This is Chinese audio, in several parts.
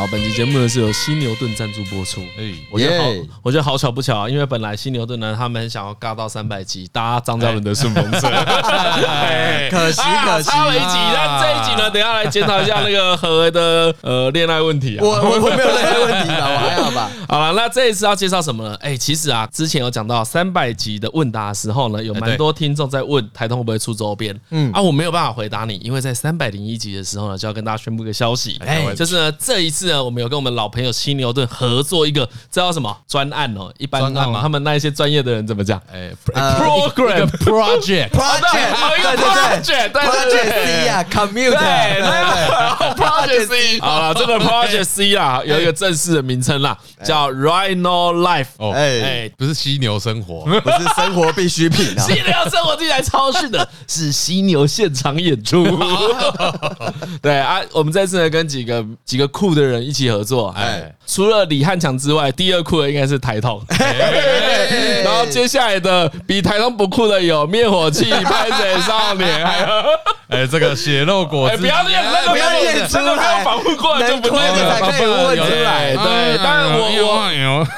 好，本期节目呢是由犀牛顿赞助播出。哎，我觉得好，我觉得好巧不巧啊，因为本来犀牛顿呢，他们很想要尬到三百集，搭张嘉伦的顺风车，可惜可惜，差了一集。那这一集呢，等下来检讨一下那个何的呃恋爱问题啊。我我没有恋爱问题吧，我还好吧。好了，那这一次要介绍什么呢？哎，其实啊，之前有讲到三百集的问答的时候呢，有蛮多听众在问台通会不会出周边。嗯。啊，我没有办法回答你，因为在三百零一集的时候呢，就要跟大家宣布一个消息，哎，就是呢这一次。是啊，我们有跟我们老朋友犀牛顿合作一个，这叫什么？专案哦？一般嘛他们那一些专业的人怎么讲？哎，program。project project，对对对，project C 啊，commuter，对，project C。好了，这个 project C 啊，有一个正式的名称啦，叫 Rhino Life。哦，哎，不是犀牛生活，不是生活必需品啊，犀牛生活听起来超市的，是犀牛现场演出。对啊，我们这次呢，跟几个几个酷的人。一起合作，哎，除了李汉强之外，第二酷的应该是台通。然后接下来的比台通不酷的有灭火器、拍水少年，还有哎，这个血肉果汁。不要念，不要念，真的没有防护过来就不对了。可以问出来，对，但我我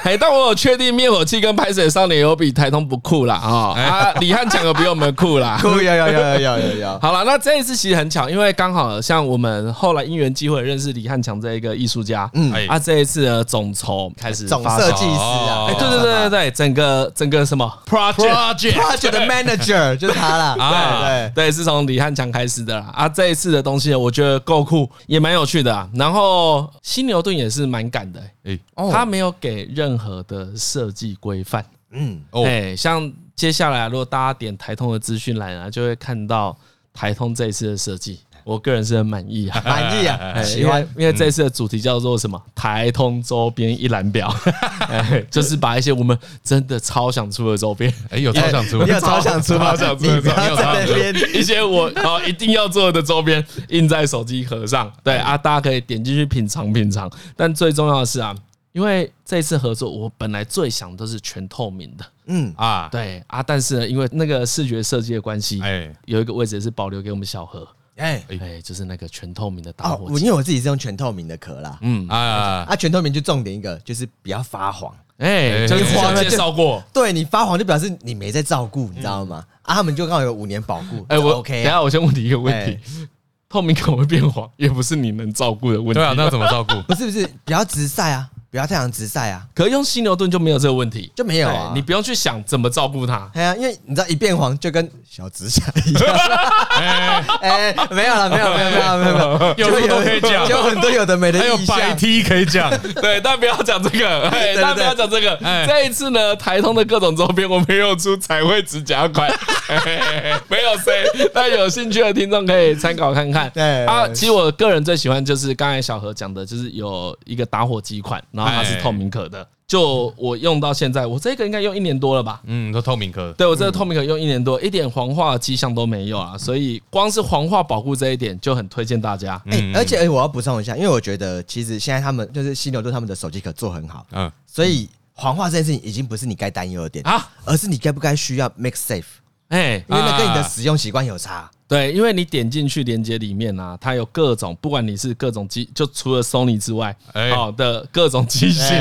哎，但我有确定灭火器跟拍水少年有比台通不酷啦。啊啊！李汉强有比我们酷啦，酷 有有有有有有有。好了，那这一次其实很巧，因为刚好像我们后来因缘机会认识李汉强这一个。艺术家，嗯，啊，这一次的总筹开始，总设计师啊，哎，对对对对对，整个整个什么？Project project 的 manager 就是他了，对对。对，是从李汉强开始的啦，啊，这一次的东西我觉得够酷，也蛮有趣的啊，然后犀牛顿也是蛮敢的，哎，他没有给任何的设计规范，嗯，哎，像接下来如果大家点台通的资讯栏啊，就会看到台通这一次的设计。我个人是很满意啊，满意啊，喜欢，因为这次的主题叫做什么？台通周边一览表，就是把一些我们真的超想出的周边，哎，有超想出，有超想出，超想出，在那边。一些我啊一定要做的周边印在手机壳上，对啊，大家可以点进去品尝品尝。但最重要的是啊，因为这次合作，我本来最想都是全透明的，嗯。啊，对啊，但是呢，因为那个视觉设计的关系，哎，有一个位置是保留给我们小何。哎哎，就是那个全透明的打火机，因为我自己是用全透明的壳啦。嗯啊啊，全透明就重点一个，就是比较发黄。哎，就是介绍过，对你发黄就表示你没在照顾，你知道吗？啊，他们就刚好有五年保护。哎，我 OK。等下我先问你一个问题：透明壳会变黄，也不是你能照顾的问题。对啊，那怎么照顾？不是不是，比较直晒啊。不要太阳直晒啊！可是用犀牛盾就没有这个问题，就没有啊！你不用去想怎么照顾它。哎呀，因为你知道一变黄就跟小指甲一样。哎，没有了，没有，没有，没有，没有，没有，有什么可以讲？有很多有的没的，还有白 T 可以讲。对，但不要讲这个，但不要讲这个。这一次呢，台通的各种周边我没有出彩绘指甲款，没有谁。但有兴趣的听众可以参考看看。对啊，其实我个人最喜欢就是刚才小何讲的，就是有一个打火机款，它是透明壳的，就我用到现在，我这个应该用一年多了吧？嗯，都透明壳。对，我这个透明壳用一年多，一点黄化的迹象都没有啊，所以光是黄化保护这一点就很推荐大家。哎，而且我要补充一下，因为我觉得其实现在他们就是犀牛对他们的手机壳做很好，嗯，所以黄化这件事情已经不是你该担忧的点啊，而是你该不该需要 make safe。哎，因为那跟你的使用习惯有差。对，因为你点进去连接里面啊，它有各种，不管你是各种机，就除了 Sony 之外，好的各种机型，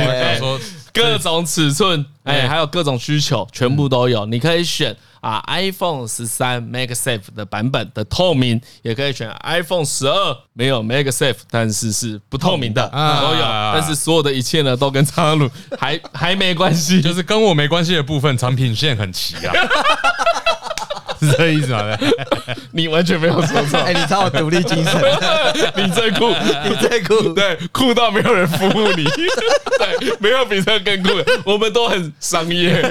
各种尺寸，哎，还有各种需求，全部都有。你可以选啊，iPhone 十三 MagSafe 的版本的透明，也可以选 iPhone 十二没有 MagSafe，但是是不透明的都有。但是所有的一切呢，都跟插入还还没关系，就是跟我没关系的部分，产品线很齐啊。是这意思吗？你完全没有说错。哎，你超有独立精神，你最酷，你最酷，对，酷到没有人服务你，对，没有比这个更酷的，我们都很商业。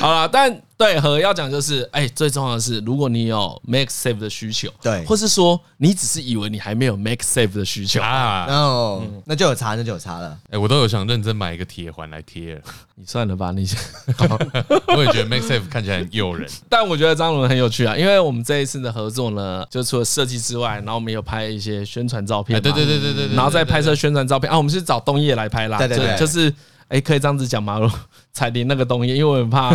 好了，但。对，和要讲就是，哎，最重要的是，如果你有 Make Safe 的需求，对，或是说你只是以为你还没有 Make Safe 的需求啊，哦，那就有差，那就有差了。哎，我都有想认真买一个铁环来贴了，你算了吧，你。我也觉得 Make Safe 看起来很诱人，但我觉得张伦很有趣啊，因为我们这一次的合作呢，就除了设计之外，然后我们有拍一些宣传照片，对对对对对，然后再拍摄宣传照片啊，我们是找东夜来拍啦，对对对，就是。哎，可以这样子讲吗？彩铃那个东西，因为我很怕，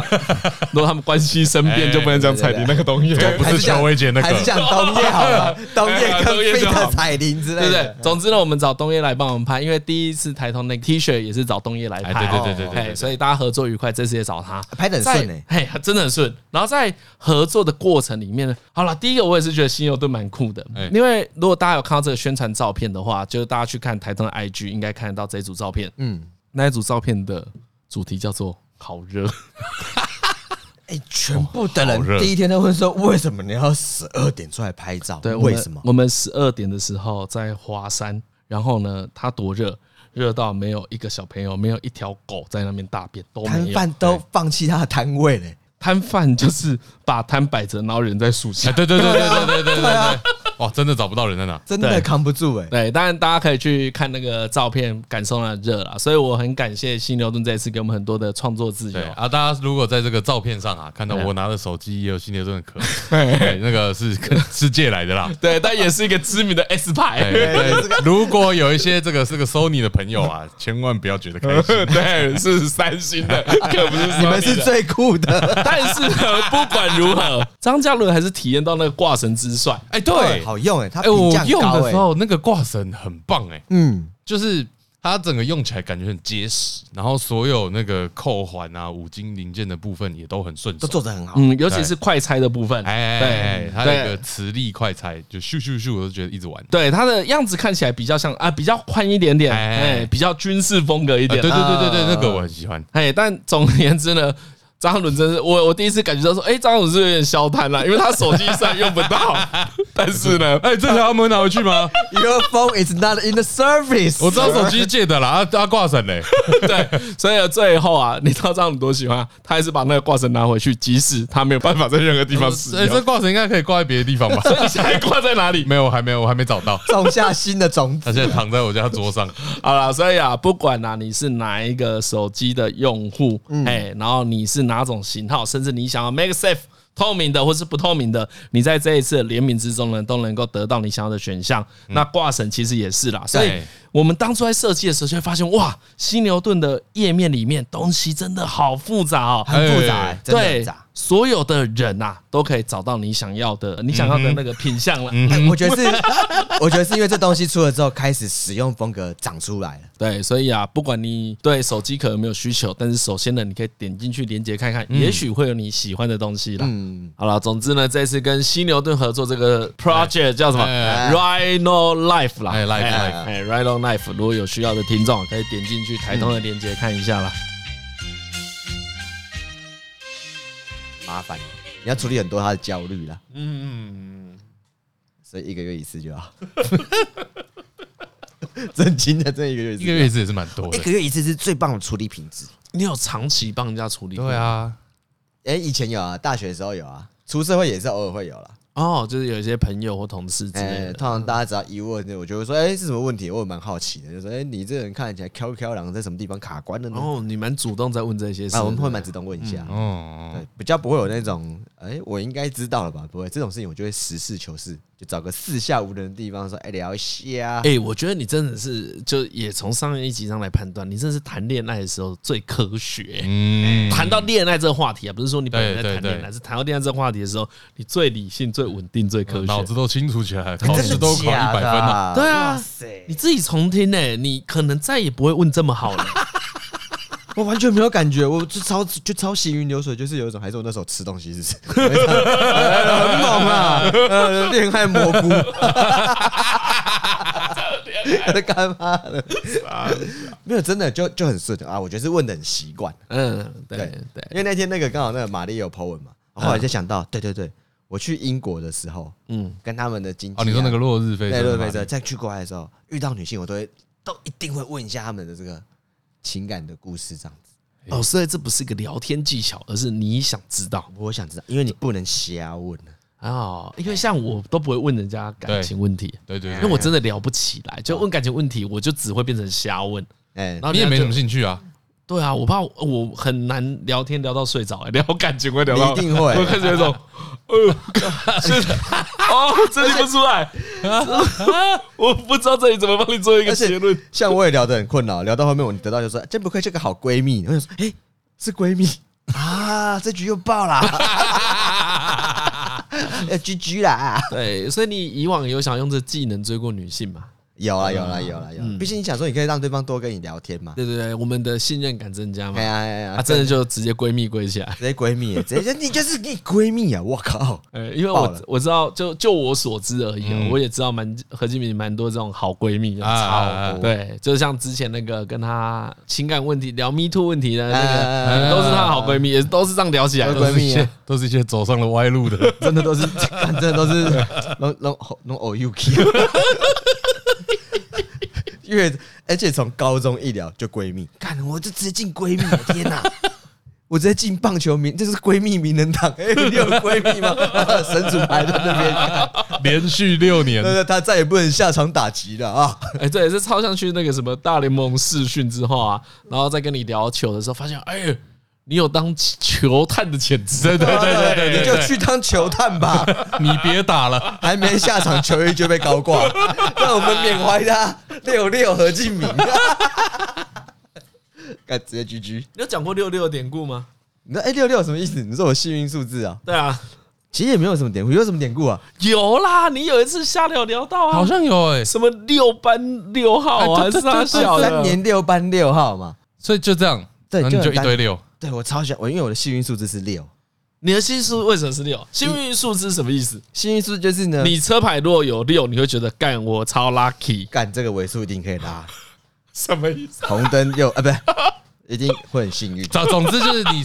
如果他们关系生变，就不能讲彩铃那个东西，不是邱威杰那个，还是讲东叶好了，东叶跟飞特彩铃之类的，对不对？总之呢，我们找东叶来帮我们拍，因为第一次台通那个 T 恤也是找东叶来拍，对对对对对，所以大家合作愉快，这次也找他。拍的很顺哎，嘿，真的很顺。然后在合作的过程里面呢，好了，第一个我也是觉得新牛顿蛮酷的，因为如果大家有看到这个宣传照片的话，就是大家去看台通的 IG，应该看得到这一组照片，嗯，那一组照片的主题叫做。好热！哎，全部的人第一天都会说：“为什么你要十二点出来拍照？”对，为什么？我们十二点的时候在华山，然后呢，它多热，热到没有一个小朋友，没有一条狗在那边大便，都没有。摊贩都放弃他的摊位嘞。摊贩就是把摊摆着，然后人在树下。对对对对对对对对。哇，真的找不到人在哪，真的扛不住哎。对，当然大家可以去看那个照片，感受那热了。所以我很感谢犀牛顿这一次给我们很多的创作自由啊。大家如果在这个照片上啊，看到我拿的手机也 有犀牛顿的壳，那个是是借来的啦。对，但也是一个知名的 S 牌。如果有一些这个是个 Sony 的朋友啊，千万不要觉得开心。对，是三星的，可不是。你们是最酷的。但是呢，不管如何，张嘉伦还是体验到那个挂绳之帅。哎，对。好用哎，它哎，我用的时候那个挂绳很棒哎，嗯，就是它整个用起来感觉很结实，然后所有那个扣环啊、五金零件的部分也都很顺手，都做得很好，嗯，尤其是快拆的部分，哎，对，它那个磁力快拆就咻咻咻，我都觉得一直玩，对，它的样子看起来比较像啊，比较宽一点点，哎，比较军事风格一点，对对对对对，那个我很喜欢，哎，但总而言之呢。张伦真是我，我第一次感觉到说，哎，张伦是有点消瘫了，因为他手机上用不到。但是呢，哎，这条门拿回去吗？Your phone is not in the service。我知道手机借的啦，啊，他挂绳嘞。对，所以最后啊，你知道张伦多喜欢，他还是把那个挂绳拿回去，即使他没有办法在任何地方使用。哎，这挂绳应该可以挂在别的地方吧？所以你现在挂在哪里？没有，还没有，我还没找到。种下新的种子，他现在躺在我家桌上。好了，所以啊，不管啊，你是哪一个手机的用户，哎，然后你是哪种型号。甚至你想要 make safe 透明的或是不透明的，你在这一次的联名之中呢，都能够得到你想要的选项。那挂绳其实也是啦，所以我们当初在设计的时候就会发现，哇，犀牛顿的页面里面东西真的好复杂哦，很复杂，对。所有的人呐，都可以找到你想要的，你想要的那个品相了。我觉得是，我觉得是因为这东西出了之后，开始使用风格长出来了。对，所以啊，不管你对手机壳有没有需求，但是首先呢，你可以点进去连接看看，也许会有你喜欢的东西啦。嗯，好了，总之呢，这次跟犀牛顿合作这个 project 叫什么？Rhino Life 啦，哎，Life，哎，Rhino Life。如果有需要的听众，可以点进去台通的连接看一下啦。麻烦，你要处理很多他的焦虑啦。嗯，所以一个月一次就好。真金的，这一个月一个月一次也是蛮多的。一个月一次是最棒的处理品质。你有长期帮人家处理？对啊，哎，以前有啊，大学的时候有啊，出社会也是偶尔会有了。哦，就是有一些朋友或同事之类的，通常大家只要一问，我就会说，哎，是什么问题？我也蛮好奇的，就说，哎，你这个人看起来飘飘然，在什么地方卡关的呢？哦，你蛮主动在问这些事，我们会蛮主动问一下，哦，对，比较不会有那种，哎，我应该知道了吧？不会，这种事情我就会实事求是。就找个四下无人的地方说，哎，聊一下。哎，我觉得你真的是，就也从上一集上来判断，你真的是谈恋爱的时候最科学。嗯，谈到恋爱这个话题啊，不是说你本人在谈恋爱，是谈到恋爱这个话题的时候，你最理性、最稳定、最科学，脑子都清楚起来，考试都考一百分了。对啊，你自己重听呢，你可能再也不会问这么好了。我完全没有感觉，我就超就超行云流水，就是有一种还是我那时候吃东西是很猛啊，恋爱蘑菇，干嘛的？没有真的就就很顺啊，我觉得是问的很习惯。嗯，对对，因为那天那个刚好那个玛丽有 po 文嘛，后来就想到，对对对，我去英国的时候，嗯，跟他们的经纪哦，你说那个落日飞车，落日飞车，在去国外的时候遇到女性，我都会都一定会问一下他们的这个。情感的故事这样子。哦，所以这不是一个聊天技巧，而是你想知道，我想知道，因为你不能瞎问哦，因为像我都不会问人家感情问题，对对，因为我真的聊不起来，就问感情问题，我就只会变成瞎问，哎，你也没什么兴趣啊，对啊，我怕我很难聊天聊到睡着，聊感情会聊到，一定会，我开始有种，呃，是的，哦，整理不出来，我不知道这里怎么帮你做一个结论。像我也聊得很困扰，聊到后面我得到就说，真不愧是个好闺蜜。我就说，哎，是闺蜜啊，这局又爆了，要 GG 啦。对，所以你以往有想用这技能追过女性吗？有啊有啦有啦有，毕竟你想说你可以让对方多跟你聊天嘛。对对对，我们的信任感增加嘛。哎呀哎呀，啊，真的就直接闺蜜归起来，直接闺蜜，直接你就是你闺蜜啊！我靠，哎，因为我我知道，就就我所知而已，我也知道蛮何金明蛮多这种好闺蜜啊。对，就像之前那个跟她情感问题聊 Me Too 问题的那个，都是她的好闺蜜，也都是这样聊起来的闺蜜，都是一些走上了歪路的，真的都是，真的都是弄弄弄偶 UK。因为而且从高中一聊就闺蜜，干我就直接进闺蜜，天哪！我直接进棒球名，这是闺蜜名人堂。哎，你有闺蜜吗？神主牌在那边，连续六年，对对，他再也不能下场打击了啊！哎，这也是超像去那个什么大联盟试训之后啊，然后再跟你聊球的时候，发现哎。你有当球探的潜质，对对对对对，你就去当球探吧。你别打了，还没下场，球衣就被高挂。让我们缅怀他六六何敬明。该直接 GG。你有讲过六六的典故吗？你说哎，六六什么意思？你说我幸运数字啊？对啊，其实也没有什么典故，有什么典故啊？有啦，你有一次瞎聊聊到啊，好像有哎，什么六班六号啊，三三年六班六号嘛。所以就这样，对，就一堆六。对，我超喜欢我，因为我的幸运数字是六。你的幸运数为什么是六？幸运数字是什么意思？幸运数字就是呢，你车牌如果有六，你会觉得干我超 lucky，干这个尾数一定可以拉。什么意思？红灯右啊，不是，一定会很幸运。总总之就是你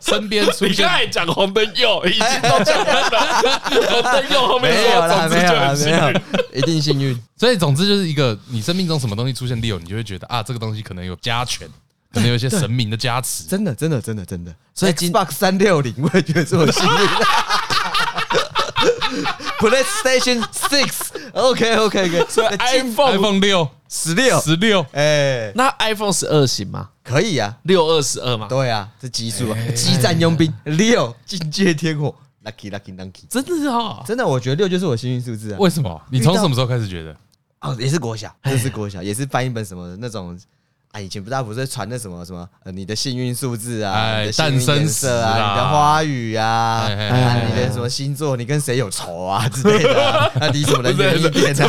身 边出现，你刚才讲红灯右，已经都讲完了。红灯右后面没有了，没有，没有，一定幸运。所以总之就是一个，你生命中什么东西出现六，你就会觉得啊，这个东西可能有加权。可能有一些神明的加持，真的，真的，真的，真的。所以 Xbox 三六零，我也觉得是我幸运。PlayStation Six，OK，OK，OK。所以 iPhone iPhone 六十六十六，哎，那 iPhone 十二行吗？可以啊，六二十二嘛。对啊，这基数啊，激战佣兵六，境界天火，Lucky，Lucky，Lucky。真的是哈，真的，我觉得六就是我幸运数字啊。为什么？你从什么时候开始觉得？哦，也是国小，也是国小，也是翻一本什么那种。啊，以前不大不是传的什么什么呃，你的幸运数字啊，你的诞生色啊，你的花语啊，你的什么星座，你跟谁有仇啊之类的，那你怎么的远一点的，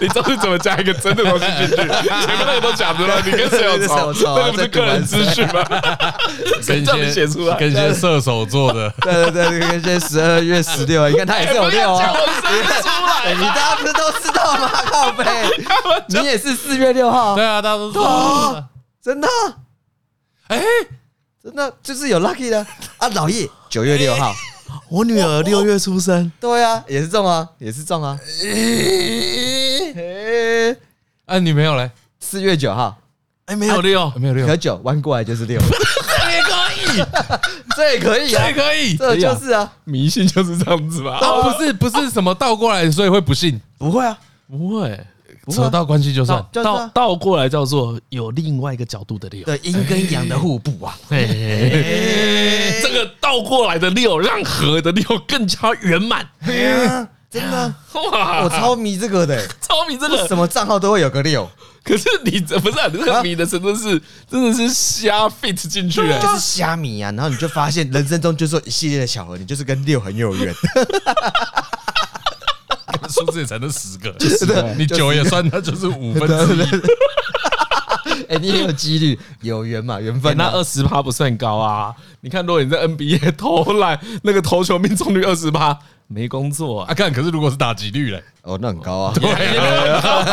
你到底怎么加一个真的东西进去？前面那个都假的了，你跟谁有 仇？这不是个人资讯吗？谁叫你写出来？跟一些射手座的，对对对，跟一些十二月十六，你看他也是有六啊，你大家不是都知道吗？靠背，你也是四月六号，对啊，大家都知道。哦，真的？哎，真的？就是有 lucky 的。啊！老叶九月六号，我女儿六月出生，对啊，也是中啊，也是中啊。哎，女朋友嘞？四月九号，哎，没有六，没有六，可九弯过来就是六，这也可以，这也可以，这也可以，这就是啊，迷信就是这样子吧？啊，不是，不是什么倒过来，所以会不信？不会啊，不会。扯到关系就算倒倒过来叫做有另外一个角度的六，对，阴跟阳的互补啊。这个倒过来的六让和的六更加圆满。真的 哇，我超迷这个的，超迷这个，什么账号都会有个六。可是你这不是这个迷的真的是真的是瞎 fit 进去了，就是瞎迷啊。然后你就发现人生中就是一系列的巧合，你就是跟六很有缘。数字也才能十个，是的，你九也算，那就是五分之一。哎，你也有几率有缘嘛？缘分那二十趴不算高啊。你看，如果你在 NBA 投篮，那个投球命中率二十趴，没工作啊。看，可是如果是打击率嘞，哦，那很高啊。对，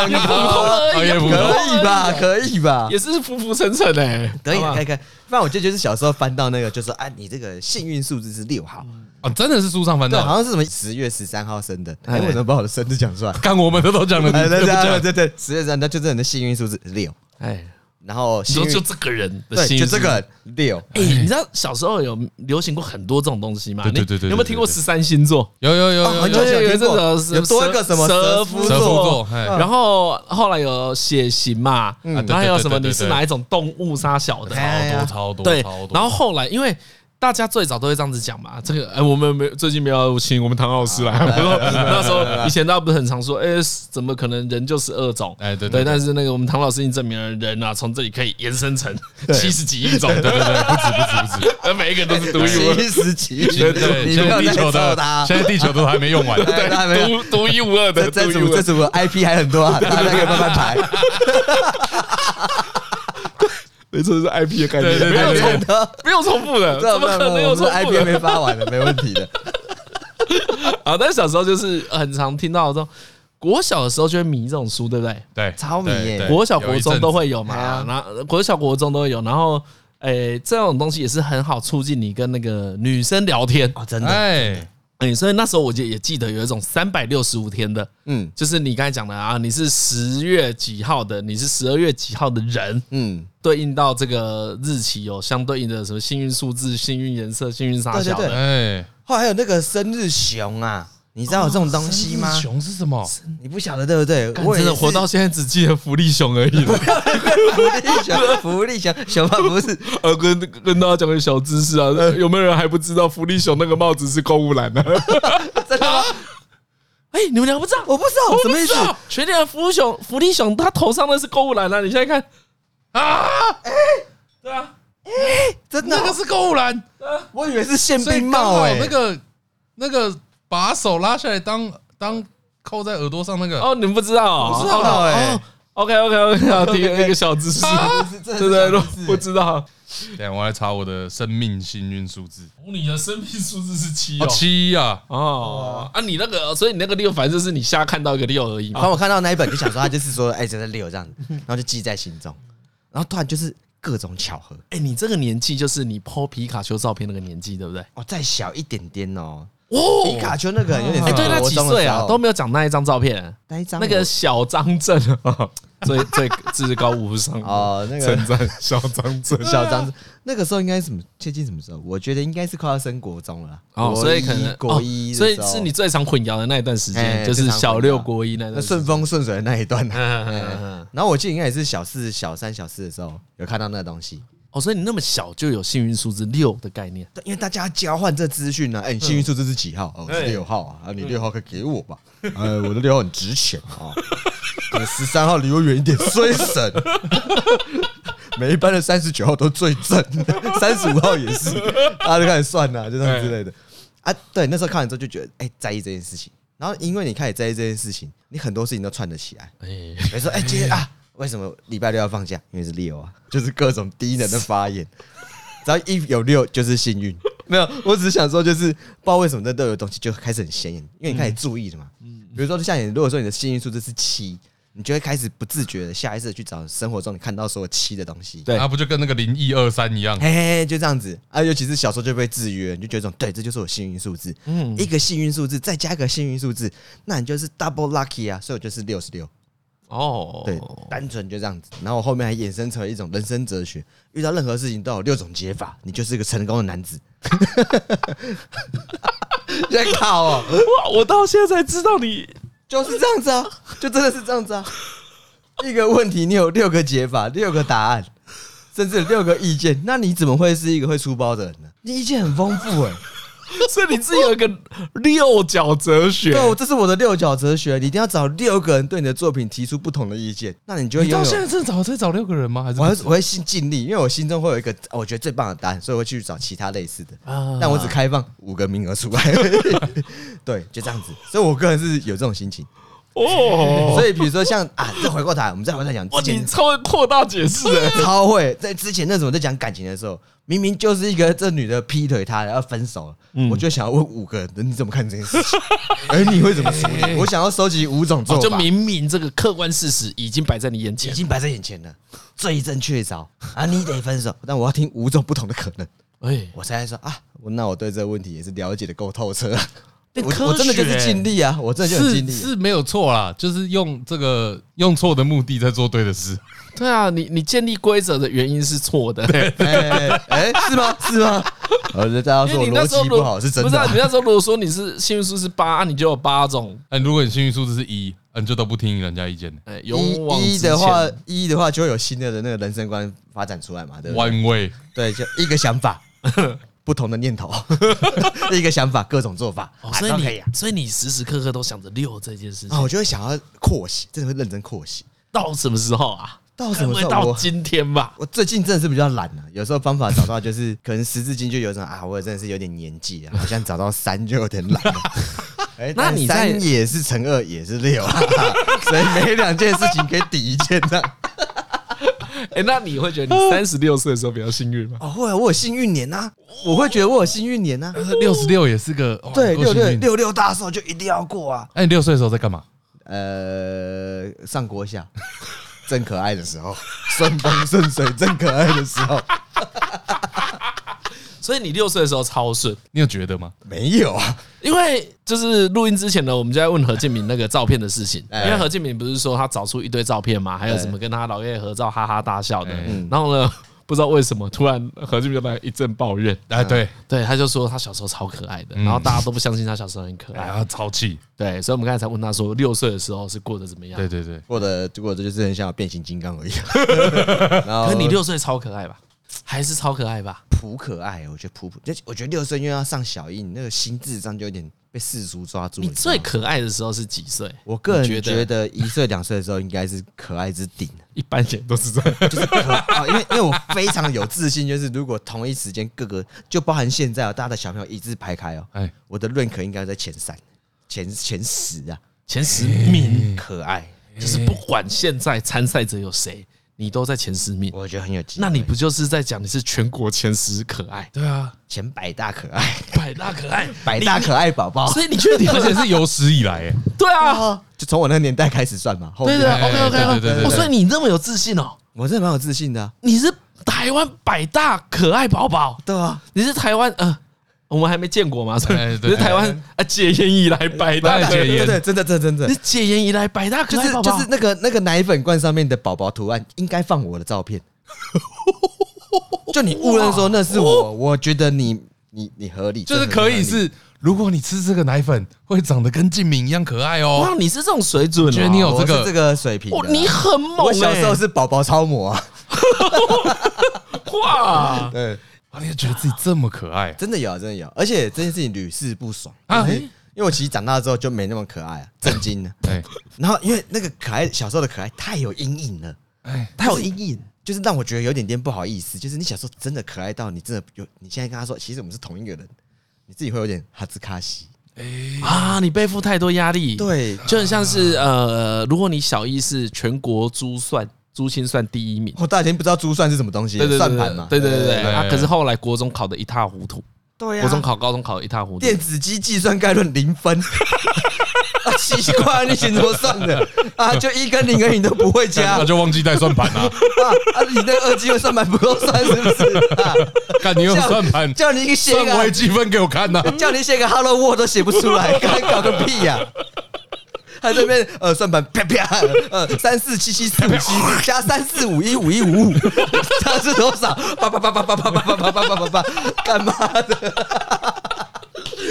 也普通而已，可以吧？可以吧？也是浮浮沉沉哎。可以，可以，可以。不然我就觉得小时候翻到那个，就说啊，你这个幸运数字是六号。哦，真的是书上翻到，好像是什么十月十三号生的，哎，为什么把我的生日讲出来？看我们的都讲了，对对对对，十月十三，那就是你的幸运数字六。哎，然后就就这个人的对，就这个六。哎，你知道小时候有流行过很多这种东西吗？对对对，有没有听过十三星座？有有有有，有有有这种有多一个什么蛇夫座，然后后来有血型嘛，然后还有什么你是哪一种动物杀小的？超多超多，对，然后后来因为。大家最早都会这样子讲嘛，这个哎，我们没最近没有请我们唐老师来。那时候以前大家不是很常说，哎，怎么可能人就是二种？哎，对对。但是那个我们唐老师已经证明了人啊，从这里可以延伸成七十几亿种。对对对，不止不止不止，而 每一个都是独一无二。七十几亿。对对。现在地球的，现在地球都还没用完。对，独独一无二的。这组这组 IP 还很多啊，大家可以慢慢排。没错，是 IP 的概念，没有重的，没有重复的，怎么可能有重复？IP 没发完的，没问题的。啊，但是小时候就是很常听到这种，国小的时候就会迷这种书，对不对？对，超迷耶！国小、国中都会有嘛，然后国小、国中都会有，然后，哎，这种东西也是很好促进你跟那个女生聊天哦，真的，哎。哎，所以那时候我就也记得有一种三百六十五天的，嗯，就是你刚才讲的啊，你是十月几号的，你是十二月几号的人，嗯，对应到这个日期有相对应的什么幸运数字、幸运颜色、幸运啥小的，哎，后来还有那个生日熊啊。你知道有这种东西吗？熊是什么？你不晓得对不对？我真的活到现在只记得福利熊而已了。福利熊，福利熊，熊猫不是。呃，跟跟大家讲个小知识啊，有没有人还不知道福利熊那个帽子是购物篮呢？真的吗？哎，你们俩不知道？我不知道，什么意思？全联福利熊，福利熊，他头上的是购物篮啊！你现在看啊，哎，对啊，哎，真的，那个是购物篮。我以为是宪兵帽哎，那个那个。把手拉下来当当扣在耳朵上那个哦，你们不知道？不知道哎。OK OK OK，好，提一个小知识，对对对，不知道。等下我来查我的生命幸运数字。哦你的生命数字是七哦，七呀哦啊，你那个，所以你那个六，反正就是你瞎看到一个六而已。然后我看到那一本，就想说他就是说，哎，这是六这样子，然后就记在心中，然后突然就是各种巧合。哎，你这个年纪就是你 po 皮卡丘照片那个年纪，对不对？哦，再小一点点哦。哦，皮卡丘那个有点哎，对，他几岁啊？都没有讲那一张照片，那一张那个小张正，最最至高无上哦，那个称赞小张正，小张正，那个时候应该什么？接近什么时候？我觉得应该是快要升国中了哦，所以可能国一，所以是你最常混淆的那一段时间，就是小六国一那段顺风顺水的那一段。然后我记得应该也是小四、小三、小四的时候有看到那个东西。哦，所以你那么小就有幸运数字六的概念？对，因为大家交换这资讯呢。哎，你幸运数字是几号？哦，是六号啊。啊，你六号可以给我吧？呃，我的六号很值钱啊。十三号离我远一点，衰神。每一班的三十九号都最正，三十五号也是。大家就开始算了，就这样之类的。啊，对，那时候看完之后就觉得，哎，在意这件事情。然后因为你开始在意这件事情，你很多事情都串得起来。哎，比如说，哎，今天啊。为什么礼拜六要放假？因为是六啊，就是各种低能的发言。只要一有六，就是幸运。没有，我只是想说，就是不知道为什么那都有东西就开始很显眼，因为你开始注意了嘛。嗯，比如说像你，如果说你的幸运数字是七，你就会开始不自觉的下意识的去找生活中你看到所有七的东西。对，那不就跟那个零一二三一样？嘿嘿，就这样子啊。尤其是小时候就被制约，你就觉得这种对，这就是我幸运数字。嗯，一个幸运数字再加一个幸运数字，那你就是 double lucky 啊。所以我就是六十六。哦，对，单纯就这样子，然后我后面还衍生成了一种人生哲学，遇到任何事情都有六种解法，你就是一个成功的男子。在靠哦，哇！我到现在才知道你就是这样子啊，就真的是这样子啊。一个问题你有六个解法，六个答案，甚至六个意见，那你怎么会是一个会出包的人呢？你意见很丰富哎。所以你自己有一个六角哲学，对，这是我的六角哲学。你一定要找六个人对你的作品提出不同的意见，那你就会有。你到现在正找在找六个人吗？还是我会我会尽尽力，因为我心中会有一个我觉得最棒的答案，所以我会去找其他类似的。但我只开放五个名额出来。对，就这样子。所以我个人是有这种心情。哦，所以比如说像啊，再回过头，我们再回来讲。哇，你超会扩大解释，超会。在之前那时候在讲感情的时候。明明就是一个这女的劈腿他，然后分手了，我就想要问五个人，你怎么看这件事情？哎，你会怎么处理？我想要收集五种做法。就明明这个客观事实已经摆在你眼前，已经摆在眼前了，最正确招啊！你得分手，但我要听五种不同的可能。哎，我才说啊，那我对这个问题也是了解的够透彻。我我真的就是尽力啊，我真的就是尽力，是没有错啦，就是用这个用错的目的在做对的事。对啊，你你建立规则的原因是错的，对，哎，是吗？是吗？呃，大家说逻辑不好是真的。不是，你那时候如果说你是幸运数是八，你就有八种。哎，如果你幸运数字是一，你就都不听人家意见。哎，一的话，一的话就会有新的的那个人生观发展出来嘛，对不对？弯位，对，就一个想法，不同的念头，一个想法，各种做法，所以你，所以你时时刻刻都想着六这件事情。啊，我就会想要扩写，真的会认真扩写。到什么时候啊？到什么时候？到今天吧。我最近真的是比较懒了，有时候方法找到就是可能十字经就有种啊，我也真的是有点年纪了，好像找到三就有点懒。哎，那你三也是乘二也是六，所以每两件事情可以抵一件这样。哎，那你会觉得你三十六岁的时候比较幸运吗？哦，会，我有幸运年呐，我会觉得我有幸运年呐。六十六也是个对，六六六六大寿就一定要过啊。哎，你六岁的时候在干嘛？呃，上国小。正可爱的时候，顺风顺水，正可爱的时候。所以你六岁的时候超顺，你有觉得吗？没有啊，因为就是录音之前呢，我们就在问何建明那个照片的事情。因为何建明不是说他找出一堆照片嘛，还有什么跟他老爷爷合照哈哈大笑的。然后呢，不知道为什么突然何建明就来一阵抱怨。哎，对对，他就说他小时候超可爱的，然后大家都不相信他小时候很可爱，然后超气。对，所以我们刚才才问他说，六岁的时候是过得怎么样？对对对，过得过得就是很像变形金刚而已。然后，可你六岁超可爱吧？还是超可爱吧？普可爱，我觉得普普。就我觉得六岁因为要上小一，你那个心智上就有点被世俗抓住。你最可爱的时候是几岁？我个人觉得一岁两岁的时候应该是可爱之顶。一般人都是这样，就是可爱。因为因为我非常有自信，就是如果同一时间各个就包含现在哦，大家的小朋友一字排开哦，哎，我的 rank 应该在前三、前前十啊，前十名可爱。就是不管现在参赛者有谁。你都在前十名，我觉得很有机会。那你不就是在讲你是全国前十可爱？对啊，前百大可爱，百大可爱，百大可爱宝宝。所以你确定？而且是有史以来，哎，对啊，就从我那个年代开始算嘛。对对，OK OK，对对对。所以你那么有自信哦？我真的蛮有自信的。你是台湾百大可爱宝宝，对啊，你是台湾呃。我们还没见过嘛？所以是台湾啊，解严以来百大解严，对，真的，真的，真的。你解严以来百大可爱宝宝，就是就是那个那个奶粉罐上面的宝宝图案，应该放我的照片。就你误认说那是我，我觉得你你你合理，就是可以是，如果你吃这个奶粉，会长得跟静敏一样可爱哦。哇，你是这种水准，觉得你有这个这个水平，你很猛。我小时候是宝宝超模啊。哇，对。啊！你也觉得自己这么可爱，真的有，真的有，而且这件事情屡试不爽啊！因为我其实长大之后就没那么可爱啊，震惊了。对，然后因为那个可爱小时候的可爱太有阴影了，哎，太有阴影，就是让我觉得有点点不好意思。就是你小时候真的可爱到你真的有，你现在跟他说，其实我们是同一个人，你自己会有点哈兹卡西。哎啊！你背负太多压力，对，就很像是呃，如果你小一是全国珠算。珠心算第一名，我大前不知道珠算是什么东西，算盘嘛？对对对对，啊可是后来国中考的一塌糊涂，对呀，国中考高中考得一塌糊涂，电子机计算概论零分，奇怪，你怎么算的啊？就一跟零而已你都不会加，那就忘记带算盘了 啊！你那二级的算盘不够算是不是？看你用算盘，叫你写个微积分给我看呐，叫你写个 Hello World 都写不出来，搞搞个屁呀！他这边呃算盘啪啪呃三四七七四五七加三四五一五一五五，这是多少？八八八八八八八八八八八八八，干嘛的？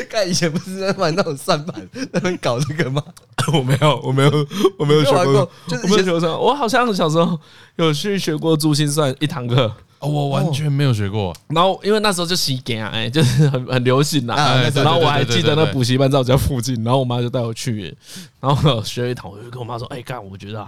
看以前不是在玩那种算盘，那边搞这个吗？我没有，我没有，我没有学过，就是没有学过。我好像小时候有去学过珠心算一堂课。哦，我完全没有学过。然后因为那时候就洗给啊，哎，就是很很流行呐。然后我还记得那补习班在我家附近，然后我妈就带我去，然后学一堂，我就跟我妈说：“哎，干，我觉得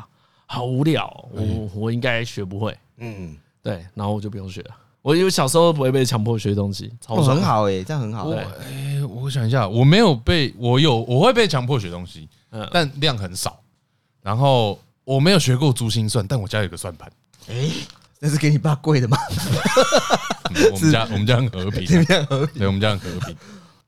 好无聊，我我应该学不会。”嗯，对，然后我就不用学了。我因为小时候不会被强迫学东西，超很好哎，这样很好。哎，我想一下，我没有被，我有我会被强迫学东西，但量很少。然后我没有学过珠心算，但我家有个算盘。哎。那是给你爸跪的吗？我们家我们家很和平，对，我们家很和平。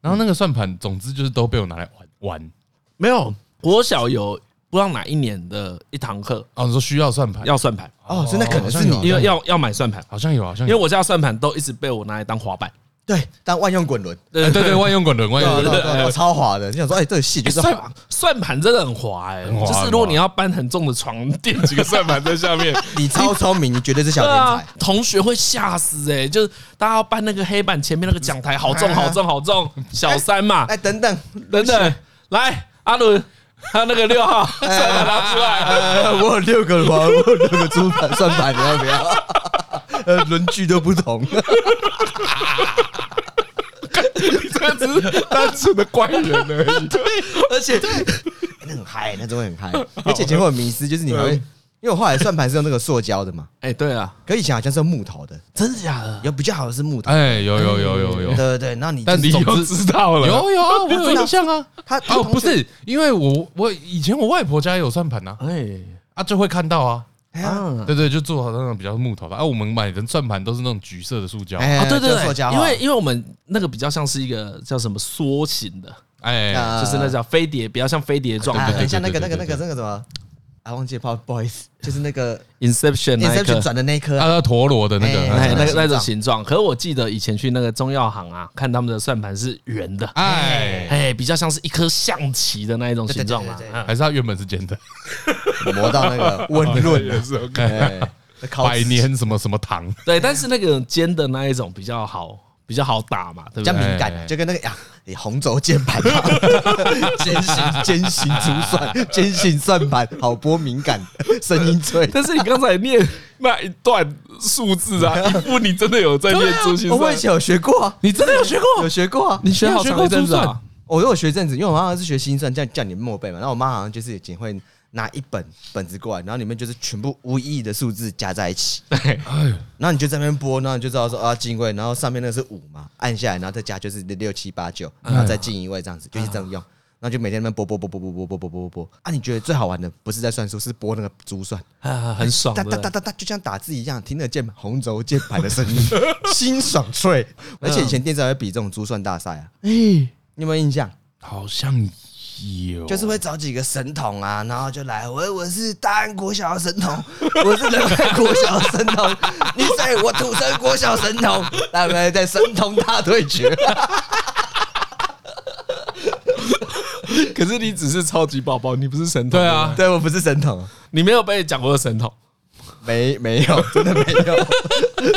然后那个算盘，总之就是都被我拿来玩玩。没有，国小有不知道哪一年的一堂课哦，你说需要算盘，要算盘。哦，所以那可能是你因为要要买算盘，好像有，好像因为我家算盘都一直被我拿来当滑板对，当万用滚轮，对对对，万用滚轮，万用滚轮，超滑的。你想说，哎，这个细就是算算盘真的很滑哎，就是如果你要搬很重的床，垫几个算盘在下面，你超聪明，你绝对是小天才。同学会吓死哎，就是大家要搬那个黑板前面那个讲台，好重 好重好重，小三嘛。哎，等等等等，来阿伦，还有那个六号算盘拿出来，我有六个吗？我有六个珠盘算盘，你要不要？呃，轮距都不同。你 这个只是单纯的怪人而已。对，而且那很嗨，那真的很嗨。而且以前会有迷失，就是你会，因为我后来算盘是用那个塑胶的嘛。哎，对啊，可以前好像是用木头的，真的假的？有比较好的是木头。哎，有有有有有。对对对，那你但你又知道了？有有啊，我有印象啊。他哦，不是，因为我我以前我外婆家有算盘呐。哎，啊就会看到啊。啊，对对，就做好那种比较木头的。啊，我们买的转盘都是那种橘色的塑胶。啊，对对对，因为因为我们那个比较像是一个叫什么梭形的，哎，就是那叫飞碟，比较像飞碟状很，像那个那个那个那个什么。啊，忘记了，不好意思，就是那个 Inception，Inception 转的那颗，啊，陀螺的那个，那个那种形状。可是我记得以前去那个中药行啊，看他们的算盘是圆的，哎。哎，比较像是一颗象棋的那一种形状嘛，还是它原本是尖的，磨到那个 温润。的时候，百年什么什么糖，对，但是那个尖的那一种比较好。比较好打嘛，对不对？比较敏感，就跟那个呀，你红轴键盘，尖形尖形珠算，尖形算盘，好拨敏感，声音脆。但是你刚才念那一段数字啊，一副你真的有在念珠心算？我以前有学过，你真的有学过？有学过啊？你学好长一阵子啊？我有学阵子，因为我妈妈是学心算，这样叫你默背嘛。然后我妈好像就是仅会。拿一本本子过来，然后里面就是全部无意义的数字加在一起。对，然后你就在那边拨，然后你就知道说啊进位，然后上面那个是五嘛，按下来，然后再加就是六七八九，然后再进一位这样子，就是这样用。然后就每天在那边拨拨拨拨拨拨拨拨拨拨拨。啊，你觉得最好玩的不是在算数，是拨那个珠算，啊 很爽，哒哒哒哒哒，就像打字一样，听得见红轴键盘的声音，心爽脆。而且以前电视还会比这种珠算大赛啊，哎，你有没有印象？好像。就是会找几个神童啊，然后就来，我我是大安国小的神童，我是仁爱国小的神童，你在我土生国小神童，来来在神童大对决。可是你只是超级宝宝，你不是神童。对啊，对我不是神童，你没有被讲过神童，没没有，真的没有，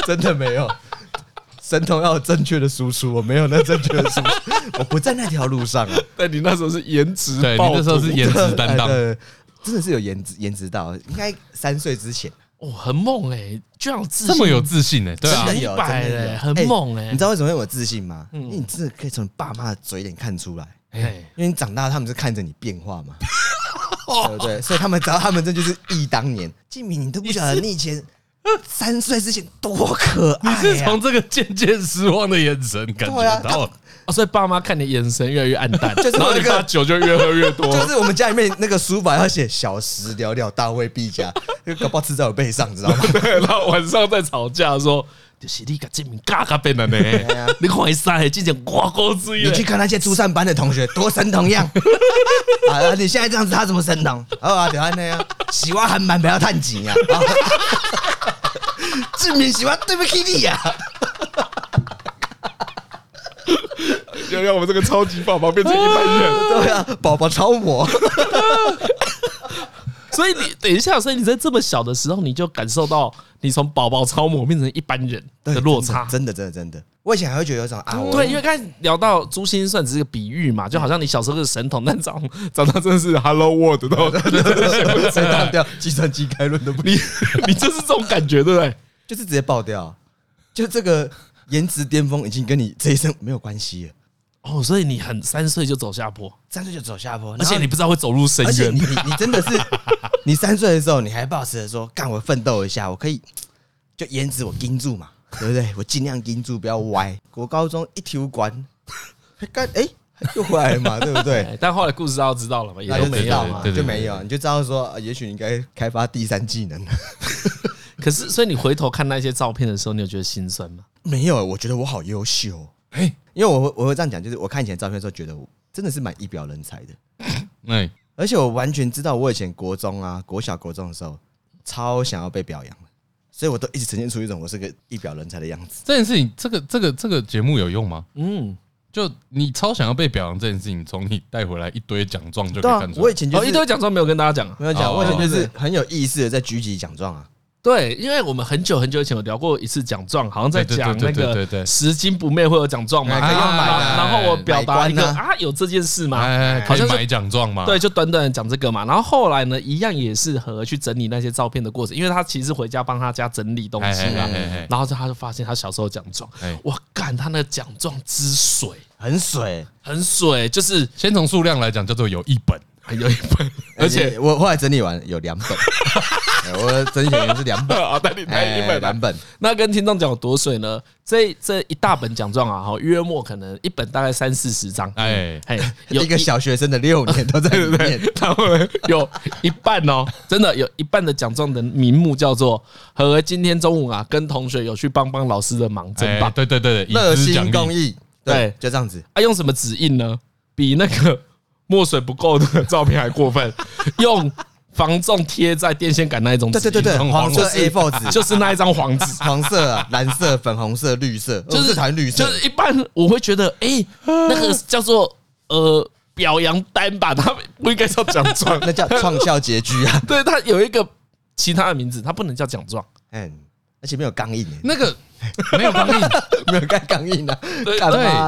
真的没有。神童要有正确的输出，我没有那正确的输出，我不在那条路上啊。但你那时候是颜值，对，你那时候是颜值担当，真的是有颜值，颜值到应该三岁之前，哦，很猛哎、欸，这样自这么有自信哎、欸，对啊，真的有，很猛哎、欸，你知道为什么会有自信吗？因为你真的可以从爸妈的嘴脸看出来，因为你长大，他们是看着你变化嘛，对不对？所以他们知道，他们这就是忆当年。静敏，你都不晓得你以前。三岁之前多可爱！你是从这个渐渐失望的眼神感觉到，啊，所以爸妈看你眼神越来越暗淡，就是然后你把酒就越喝越多。就是我们家里面那个书法要写“小时了了，大未必佳”，搞不好刺在我背上，知道吗？对，然后晚上在吵架说：“就是你个证明嘎嘎变了呢，你看一下，之前挂钩之意。”你去看那些初三班的同学，多神童样！啊，你现在这样子，他怎么神童？啊，对啊，那样喜欢韩版不要探井呀。志明喜欢对不起你呀，要让我们这个超级宝宝变成一般人，对啊，宝宝超模。所以你等一下，所以你在这么小的时候，你就感受到你从宝宝超模变成一般人的落差，真的，真的，真的。我以前还会觉得有种啊，对，因为刚才聊到珠心算只是个比喻嘛，就好像你小时候是神童，但长长大真的是 Hello World 都在当掉计算机开论的，你你就是这种感觉，对不对？就是直接爆掉，就这个颜值巅峰已经跟你这一生没有关系了哦，所以你很三岁就走下坡，三岁就走下坡，而且你不知道会走入深渊，你你你真的是，你三岁的时候你还抱持着说，干我奋斗一下，我可以就颜值我盯住嘛，对不对？我尽量盯住，不要歪。国高中一体管，干哎又回来了嘛，对不对？但后来故事大家知道了嘛，也就没有嘛，就没有，你就知道说，也许你应该开发第三技能。可是，所以你回头看那些照片的时候，你有觉得心酸吗？没有，我觉得我好优秀。哎，因为我会我会这样讲，就是我看以前照片的时候，觉得我真的是蛮一表人才的。哎，而且我完全知道，我以前国中啊、国小、国中的时候，超想要被表扬，所以我都一直呈现出一种我是个一表人才的样子。这件事情，这个这个这个节目有用吗？嗯。就你超想要被表扬这件事情，从你带回来一堆奖状就可以看出来。我以前就一堆奖状没有跟大家讲，没有讲。我以前就是很有意思的在举起奖状啊。对，因为我们很久很久以前有聊过一次奖状，好像在讲那个拾金不昧会有奖状嘛，可以买。然后我表达一个啊，有这件事吗？好像买奖状嘛。对，就短短的讲这个嘛。然后后来呢，一样也是和去整理那些照片的过程，因为他其实回家帮他家整理东西啊。然后他就发现他小时候奖状，我，干他那奖状之水，很水，很水，就是先从数量来讲，叫做有一本。还 有一本，而且我后来整理完有两本，我整理起来是两本 啊，带你带一本两本。那跟听众讲有多水呢？这这一大本奖状啊，哈，约莫可能一本大概三四十张，哎哎，有一个小学生的六年都在里面，他们有一半哦，真的有一半的奖状的名目叫做和今天中午啊，跟同学有去帮帮老师的忙，真棒，对对对，热心公益，对，就这样子。啊，用什么纸印呢？比那个。墨水不够的照片还过分，用防重贴在电线杆那一种纸，对对对对，黄色 A4 纸，就是那一张黄纸，黄色、蓝色、粉红色、绿色，就是谈绿色。就是一般我会觉得，哎，那个叫做呃表扬单吧，他不应该叫奖状，那叫创校结局啊。对，它有一个其他的名字，它不能叫奖状。嗯，而且没有钢印，那个。没有钢印，没有盖钢印的。对，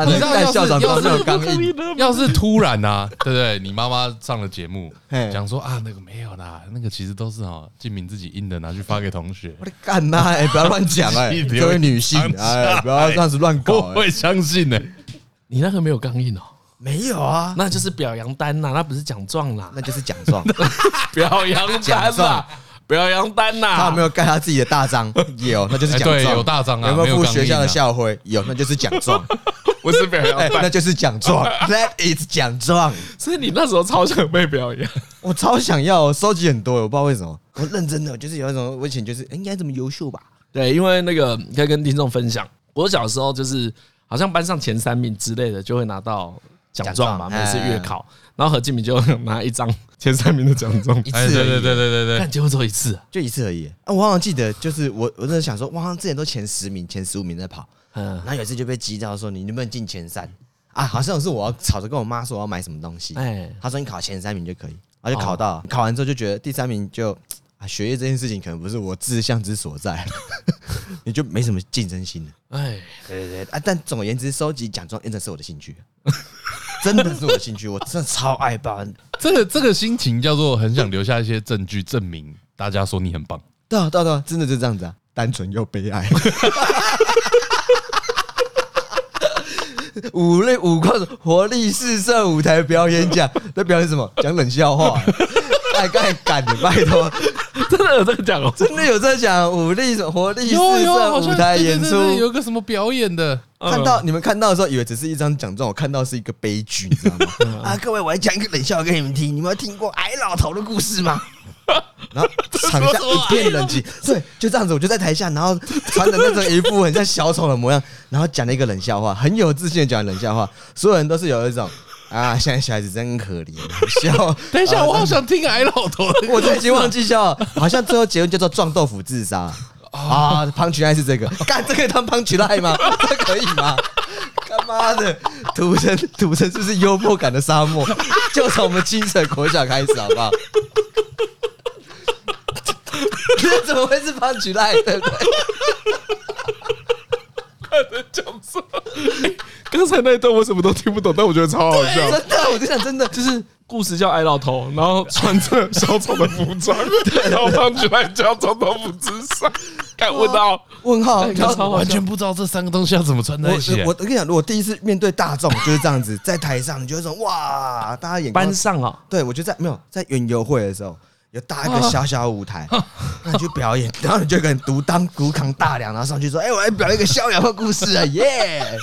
你知道要是要是钢印，要是突然呐，对不对？你妈妈上了节目，讲说啊，那个没有啦，那个其实都是哈静明自己印的，拿去发给同学。我的干妈哎，不要乱讲哎，各位女性哎，不要这样子乱搞，我会相信呢。你那个没有钢印哦？没有啊，那就是表扬单呐，那不是奖状啦，那就是奖状，表扬奖状。表扬单呐，他有没有盖他自己的大章？有，那就是奖状。有大章啊。有没有附学校的校徽？有，那就是奖状。不是表扬单，那就是奖状。That is 奖状。所以你那时候超想被表扬，我超想要，我收集很多，我不知道为什么。我认真的，就是有一种我以前就是应该这么优秀吧？对，因为那个可以跟听众分享，我小时候就是好像班上前三名之类的，就会拿到奖状嘛。每次月考，然后何敬明就 拿一张。前三名的奖状，一次而已，对对对对对对，但结果只有一次，就一次而已。啊，我好像记得，就是我，我真的想说，我好像之前都前十名、前十五名在跑，嗯，然后有一次就被激到说，你能不能进前三？啊，好像是我要吵着跟我妈说我要买什么东西，哎，她说你考前三名就可以，然后就考到，考完之后就觉得第三名就啊，学业这件事情可能不是我志向之所在，你就没什么竞争心了。哎，对对对，啊，但总而言之，收集奖状真的是我的兴趣。真的是我的兴趣，我真的超爱办。这个这个心情叫做很想留下一些证据，证明大家说你很棒。对啊，对啊，对啊，真的就是这样子啊，单纯又悲哀。五力五矿活力四射舞台表演奖，在表演什么？讲冷笑话。太敢敢的，拜托，真的有这个奖哦，真的有这个奖。武力活力四射舞台演出，有个什么表演的？看到你们看到的时候，以为只是一张奖状，我看到是一个悲剧，你知道吗？啊，各位，我来讲一个冷笑话给你们听。你们有听过矮老头的故事吗？然后场下一片冷静，对，就这样子，我就在台下，然后穿着那种一副很像小丑的模样，然后讲了一个冷笑话，很有自信的讲冷笑话，所有人都是有一种。啊！现在小孩子真可怜，笑。等一下，我好想听矮老头。我都已经忘记笑了，好像最后结论叫做撞豆腐自杀啊！Punchline 是这个，干这个当 Punchline 吗？这可以吗？他妈的，土城土城是不是幽默感的沙漠？就从我们清水国小开始，好不好？这怎么会是 Punchline？对不对？他在讲什么？刚才那一段我什么都听不懂，但我觉得超好笑。真的，我就想真的，就是故事叫矮老头，然后穿着小丑的服装，然后上去来叫总统府之上。看问号问号，然后完全不知道这三个东西要怎么穿在一起。我我跟你讲，我第一次面对大众就是这样子，在台上你就会说哇，大家眼班上啊，对我就在没有在园游会的时候。有搭一个小小舞台，那你去表演，然后你就跟独当独扛大梁，然后上去说：“哎，我来表演一个逍遥的故事啊，耶！”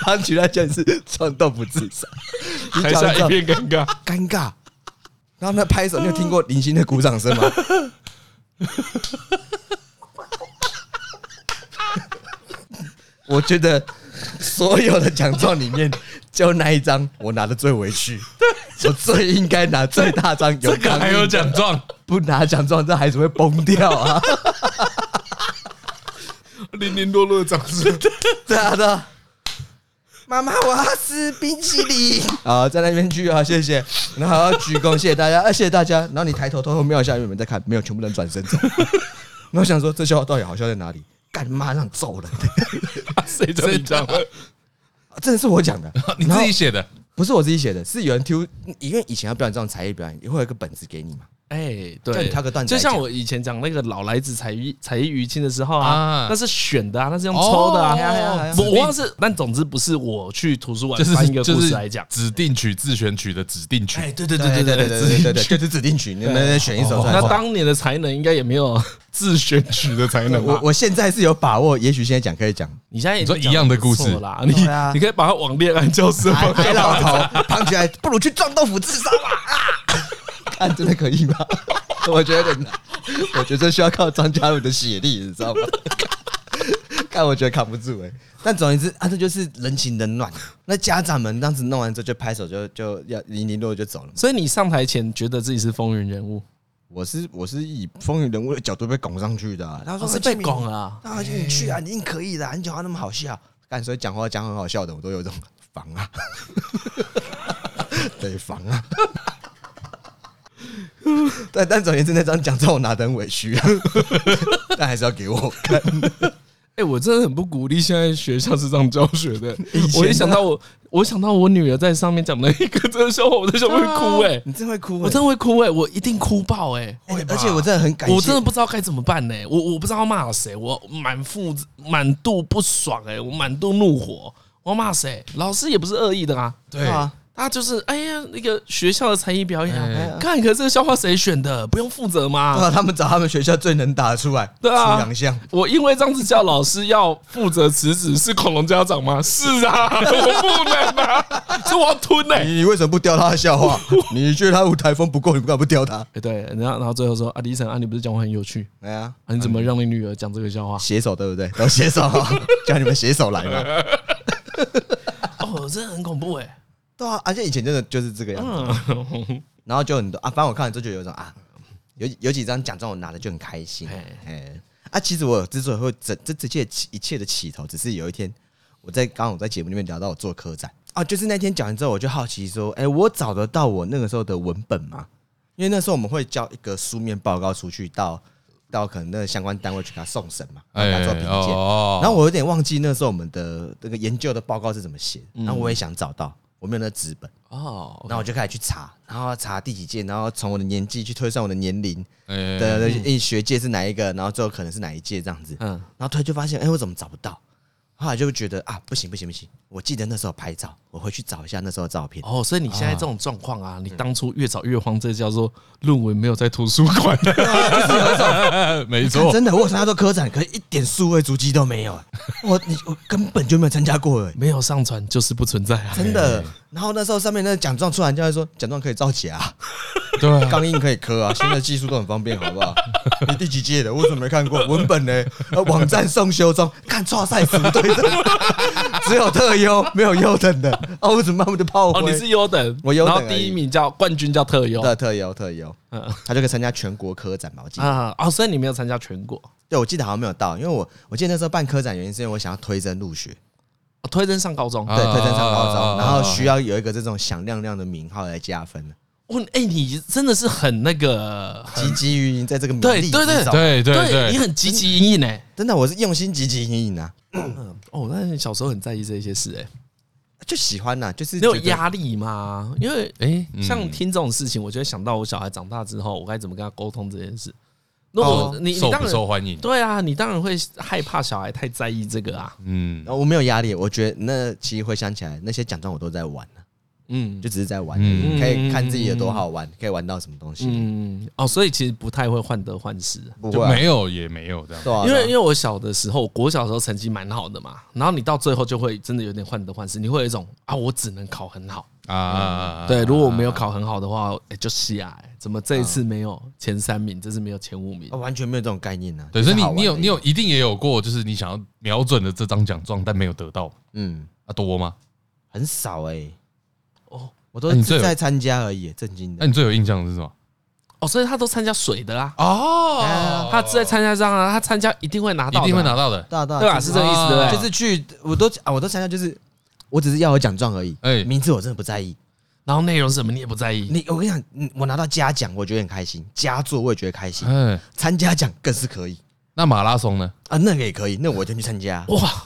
他举来就是撞豆腐自杀，台下一片尴尬，尴尬。然后那拍手，你有听过零星的鼓掌声吗？我觉得所有的奖状里面，就那一张我拿的最委屈。我最应该拿最大张，这个还有奖状，不拿奖状这孩子会崩掉啊！零零落落的掌声，对啊，对啊。妈妈，我要吃冰淇淋。好，在那边去啊，谢谢。然后要鞠躬，谢谢大家，谢谢大家。然后你抬头偷偷瞄一下，有没有在看？没有，全部人转身走。然后想说，这笑话到底好笑在哪里？干妈让揍人！谁这样讲？真的是我讲的，你自己写的？不是我自己写的，是有人 Q，，因为以前要表演这种才艺表演，也会有一个本子给你嘛。哎，对，挑个段子，就像我以前讲那个老来子才艺才艺余庆的时候啊，那是选的啊，那是用抽的啊。我忘了是，但总之不是我去图书馆翻一个故事来讲，指定曲自选曲的指定曲。哎，对对对对对对对 对对，就是指定曲，你们选一首。那当年的才能应该也没有 自选曲的才能。我我现在是有把握，也许现在讲可以讲。你现在也说一样的故事啦，你你可以把它往恋爱教室放。海老头胖起来，不如去撞豆腐自杀吧！啊，看真的可以吗？我觉得有点难，我觉得需要靠张家鲁的血力，你知道吗？看，我觉得扛不住哎、欸。但总而言之啊，这就是人情冷暖。那家长们当时弄完之后就拍手就，就就要零零落就走了。所以你上台前觉得自己是风云人物？我是我是以风云人物的角度被拱上去的、啊。他说、哦、是被拱啊，他说你去啊，你一定可以的、啊，你讲话那么好笑。干，所以讲话讲很好笑的，我都有一种 防啊，得防啊。但 但总而言之，那张奖状我拿得很委屈，但还是要给我看。哎，我真的很不鼓励现在学校是这样教学的。我一想到我，我想到我女儿在上面讲了一个这个笑话，我在上面会哭。哎，你真会哭？我真的会哭。哎，我一定哭爆。哎，而且我真的很感谢，我真的不知道该怎么办呢。我我不知道要骂谁，我满腹满肚不爽。哎，我满肚怒火，我要骂谁？老师也不是恶意的啊。对啊。他就是哎呀，那个学校的才艺表演，看，可是这个笑话谁选的？不用负责吗？对啊，他们找他们学校最能打出来，对啊，出洋相。我因为这样子叫老师要负责辞职，是恐龙家长吗？是啊，我不能啊，是我要吞呢。你为什么不雕他的笑话？你觉得他舞台风不够，你不敢不雕他？哎，对，然后然后最后说啊，李晨啊，你不是讲话很有趣？哎呀，你怎么让你女儿讲这个笑话？携手对不对？都携手，叫你们携手来嘛。哦，真的很恐怖哎。对啊，而且以前真的就是这个样子，然后就很多啊，反正我看完之后就有一种啊，有有几张奖状我拿的就很开心，哎，啊，其实我之所以会这这这切一切的起头，只是有一天我在刚刚我在节目里面聊到我做科展。啊，就是那天讲完之后，我就好奇说，哎，我找得到我那个时候的文本吗？因为那时候我们会交一个书面报告出去到到可能那个相关单位去给他送审嘛，给他做评鉴，然后我有点忘记那时候我们的那个研究的报告是怎么写，然后我也想找到。我没有那纸本。哦，然后我就开始去查，然后查第几届，然后从我的年纪去推算我的年龄的一学界是哪一个，然后最后可能是哪一届这样子，嗯，然后推就发现，哎，我怎么找不到？后来就觉得啊，不行不行不行！我记得那时候拍照，我回去找一下那时候的照片。哦，所以你现在这种状况啊，你当初越找越慌，这叫做论文没有在图书馆。没错，真的，我参加过科展，可是一点数位足迹都没有。我你我根本就没有参加过，没有上传就是不存在啊！真的。然后那时候上面那个奖状出来，就会说奖状可以造假，对，钢印可以刻啊，现在技术都很方便，好不好？你第几届的？我怎么没看过文本呢？网站送修中，看错赛什么对的？只有特优，没有优等的。哦，我怎么慢慢就炮灰？哦，你是优等，我优等。然后第一名叫冠军叫特优，对，特优特优。嗯，他就可以参加全国科展吧？我记得啊，哦，所以你没有参加全国？对，我记得好像没有到，因为我我记得那时候办科展原因是因为我想要推甄入学。推甄上高中，对，推甄上高中，然后需要有一个这种响亮亮的名号来加分。哇，哎，你真的是很那个积极营营，在这个对对对对对，你很积极营营哎，真的，我是用心积极营营啊。哦，那你小时候很在意这些事哎，就喜欢呐，就是没有压力嘛？因为哎，像听这种事情，我就会想到我小孩长大之后，我该怎么跟他沟通这件事。如果你受不受欢迎？对啊，你当然会害怕小孩太在意这个啊。嗯，我没有压力，我觉得那其实回想起来，那些奖状我都在玩。嗯，就只是在玩，可以看自己有多好玩，可以玩到什么东西。嗯，哦，所以其实不太会患得患失，就没有也没有这样。因为因为我小的时候，国小的时候成绩蛮好的嘛，然后你到最后就会真的有点患得患失，你会有一种啊，我只能考很好啊。对，如果我没有考很好的话，哎，就下来。怎么这一次没有前三名，这次没有前五名，完全没有这种概念呢。对，所以你你有你有一定也有过，就是你想要瞄准的这张奖状，但没有得到。嗯，啊多吗？很少哎。我都是在参加而已，震惊的。那你最有印象的是什么？哦，所以他都参加水的啦。哦，他只在参加这样啊，他参加一定会拿到，一定会拿到的，对吧？是这个意思对不对？就是去，我都啊，我都参加，就是我只是要有奖状而已。哎，名字我真的不在意。然后内容是什么你也不在意。你我跟你讲，我拿到嘉奖，我觉得很开心；佳作我也觉得开心。嗯，参加奖更是可以。那马拉松呢？啊，那个也可以，那我就去参加。哇，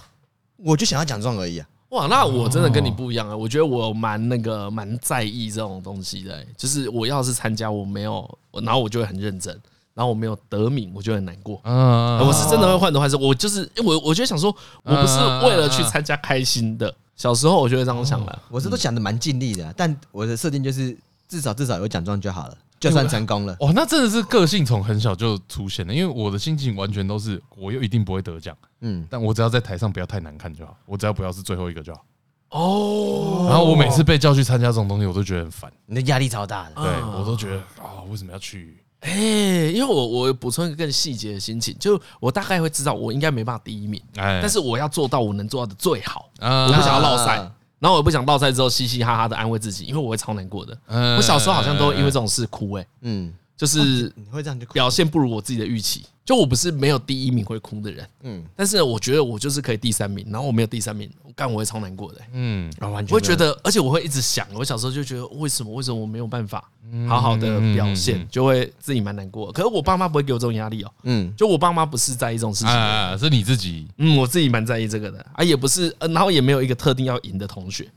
我就想要奖状而已啊。哇，那我真的跟你不一样啊！我觉得我蛮那个蛮在意这种东西的、欸，就是我要是参加我没有，然后我就会很认真，然后我没有得名，我就很难过。嗯，我是真的会患得患失。我就是因为我，我就想说，我不是为了去参加开心的。小时候我就会这样想的，我是都想的蛮尽力的，但我的设定就是至少至少有奖状就好了。就算成功了，哇，那真的是个性从很小就出现了。因为我的心情完全都是，我又一定不会得奖，嗯，但我只要在台上不要太难看就好，我只要不要是最后一个就好。哦，然后我每次被叫去参加这种东西，我都觉得很烦，你的压力超大的，对我都觉得啊，为什么要去？哎，因为我我补充一个更细节的心情，就我大概会知道我应该没办法第一名，哎，但是我要做到我能做到的最好，我不想要落赛。然后我也不想倒赛之后嘻嘻哈哈的安慰自己，因为我会超难过的。我小时候好像都因为这种事哭哎，嗯，就是你会这样就表现不如我自己的预期。就我不是没有第一名会哭的人，嗯，但是我觉得我就是可以第三名，然后我没有第三名，我干我会超难过的，嗯，我会觉得，而且我会一直想，我小时候就觉得为什么为什么我没有办法好好的表现，就会自己蛮难过。可是我爸妈不会给我这种压力哦，嗯，就我爸妈不是在意这种事情，啊，是你自己，嗯，我自己蛮在意这个的。啊，也不是，然后也没有一个特定要赢的同学，